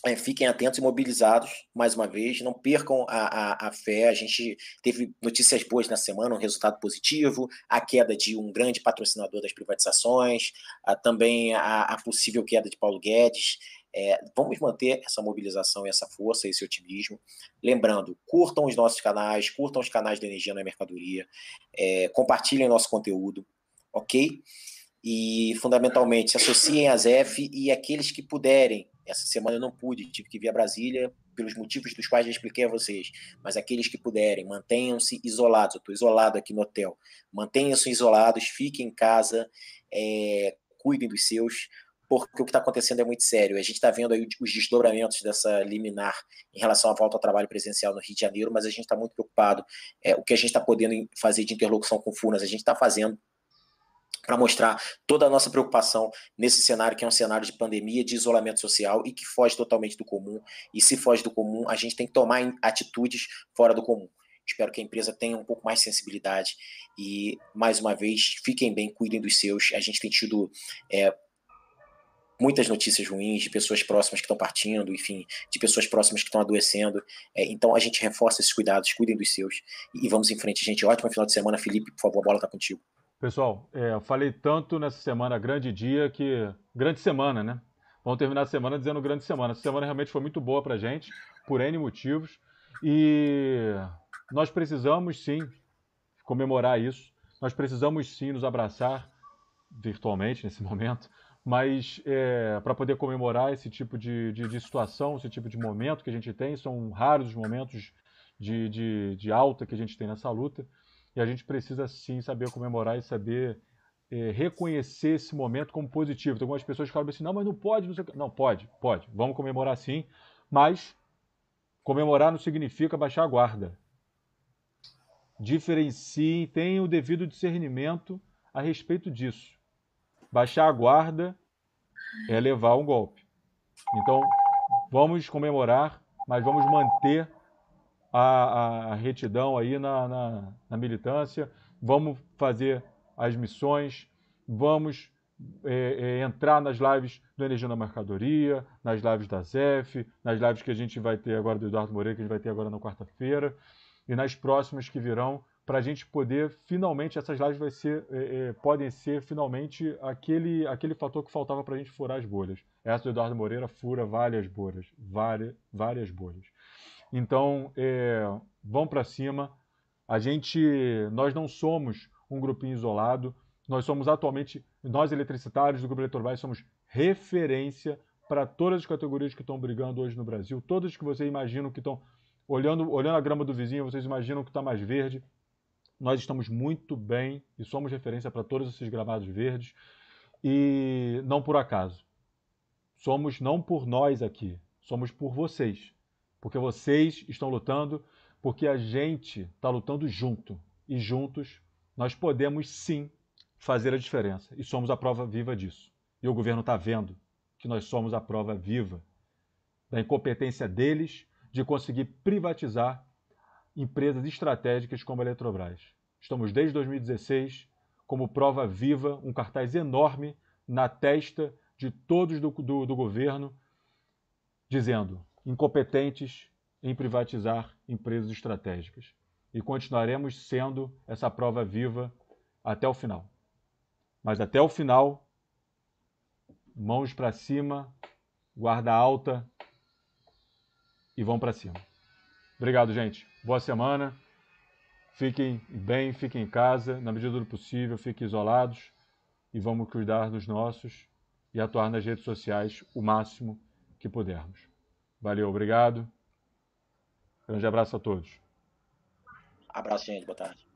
é, fiquem atentos e mobilizados mais uma vez, não percam a, a, a, fé. A gente teve notícias boas na semana, um resultado positivo, a queda de um grande patrocinador das privatizações, a, também a, a possível queda de Paulo Guedes. É, vamos manter essa mobilização, essa força, esse otimismo. Lembrando, curtam os nossos canais, curtam os canais da Energia na Mercadoria, é, compartilhem nosso conteúdo, ok? E, fundamentalmente, se associem às F e aqueles que puderem. Essa semana eu não pude, tive que vir a Brasília pelos motivos dos quais já expliquei a vocês. Mas aqueles que puderem, mantenham-se isolados. Eu estou isolado aqui no hotel. Mantenham-se isolados, fiquem em casa, é, cuidem dos seus, porque o que está acontecendo é muito sério. A gente está vendo aí os desdobramentos dessa liminar em relação à volta ao trabalho presencial no Rio de Janeiro, mas a gente está muito preocupado. É, o que a gente está podendo fazer de interlocução com Furnas, a gente está fazendo para mostrar toda a nossa preocupação nesse cenário que é um cenário de pandemia, de isolamento social e que foge totalmente do comum. E se foge do comum, a gente tem que tomar atitudes fora do comum. Espero que a empresa tenha um pouco mais de sensibilidade e, mais uma vez, fiquem bem, cuidem dos seus. A gente tem tido é, muitas notícias ruins de pessoas próximas que estão partindo, enfim, de pessoas próximas que estão adoecendo. É, então a gente reforça esses cuidados, cuidem dos seus e vamos em frente, gente. Ótimo final de semana, Felipe. Por favor, a bola está contigo. Pessoal, é, eu falei tanto nessa semana, grande dia, que. Grande semana, né? Vamos terminar a semana dizendo grande semana. Essa semana realmente foi muito boa pra gente, por N motivos. E nós precisamos sim comemorar isso. Nós precisamos sim nos abraçar virtualmente nesse momento, mas é, para poder comemorar esse tipo de, de, de, situação, esse tipo de momento que a gente tem, são raros os momentos de, de, de alta que a gente tem nessa luta. E a gente precisa sim saber comemorar e saber é, reconhecer esse momento como positivo. Tem algumas pessoas que falam assim, não, mas não pode, não. Não, pode, pode. Vamos comemorar sim, mas comemorar não significa baixar a guarda. Diferenciem, tenham o devido discernimento a respeito disso. Baixar a guarda é levar um golpe. Então, vamos comemorar, mas vamos manter a, a retidão aí na, na, na, militância, vamos fazer as missões, vamos é, é, entrar nas lives do Energia na Mercadoria, nas lives da ZEF, nas lives que a gente vai ter agora do Eduardo Moreira, que a gente vai ter agora na quarta-feira, e nas próximas que virão, para a gente poder finalmente, essas lives vai ser, é, é, podem ser finalmente aquele, aquele fator que faltava para a gente furar as bolhas. Essa do Eduardo Moreira fura várias bolhas, várias, várias bolhas. Então, é, vão para cima. A gente, nós não somos um grupinho isolado. Nós somos atualmente, nós eletricitários do Grupo Eletrobras somos referência para todas as categorias que estão brigando hoje no Brasil. Todas que vocês imaginam que estão olhando, olhando a grama do vizinho, vocês imaginam que está mais verde. Nós estamos muito bem e somos referência para todos esses gramados verdes. E não por acaso. Somos não por nós aqui, somos por vocês porque vocês estão lutando, porque a gente está lutando junto. E juntos nós podemos sim fazer a diferença. E somos a prova viva disso. E o governo está vendo que nós somos a prova viva da incompetência deles de conseguir privatizar empresas estratégicas como a Eletrobras. Estamos desde 2016 como prova viva, um cartaz enorme na testa de todos do, do, do governo, dizendo incompetentes em privatizar empresas estratégicas. E continuaremos sendo essa prova viva até o final. Mas até o final, mãos para cima, guarda alta e vão para cima. Obrigado, gente. Boa semana. Fiquem bem, fiquem em casa, na medida do possível, fiquem isolados e vamos cuidar dos nossos e atuar nas redes sociais o máximo que pudermos. Valeu, obrigado. Grande abraço a todos. Abraço, gente. Boa tarde.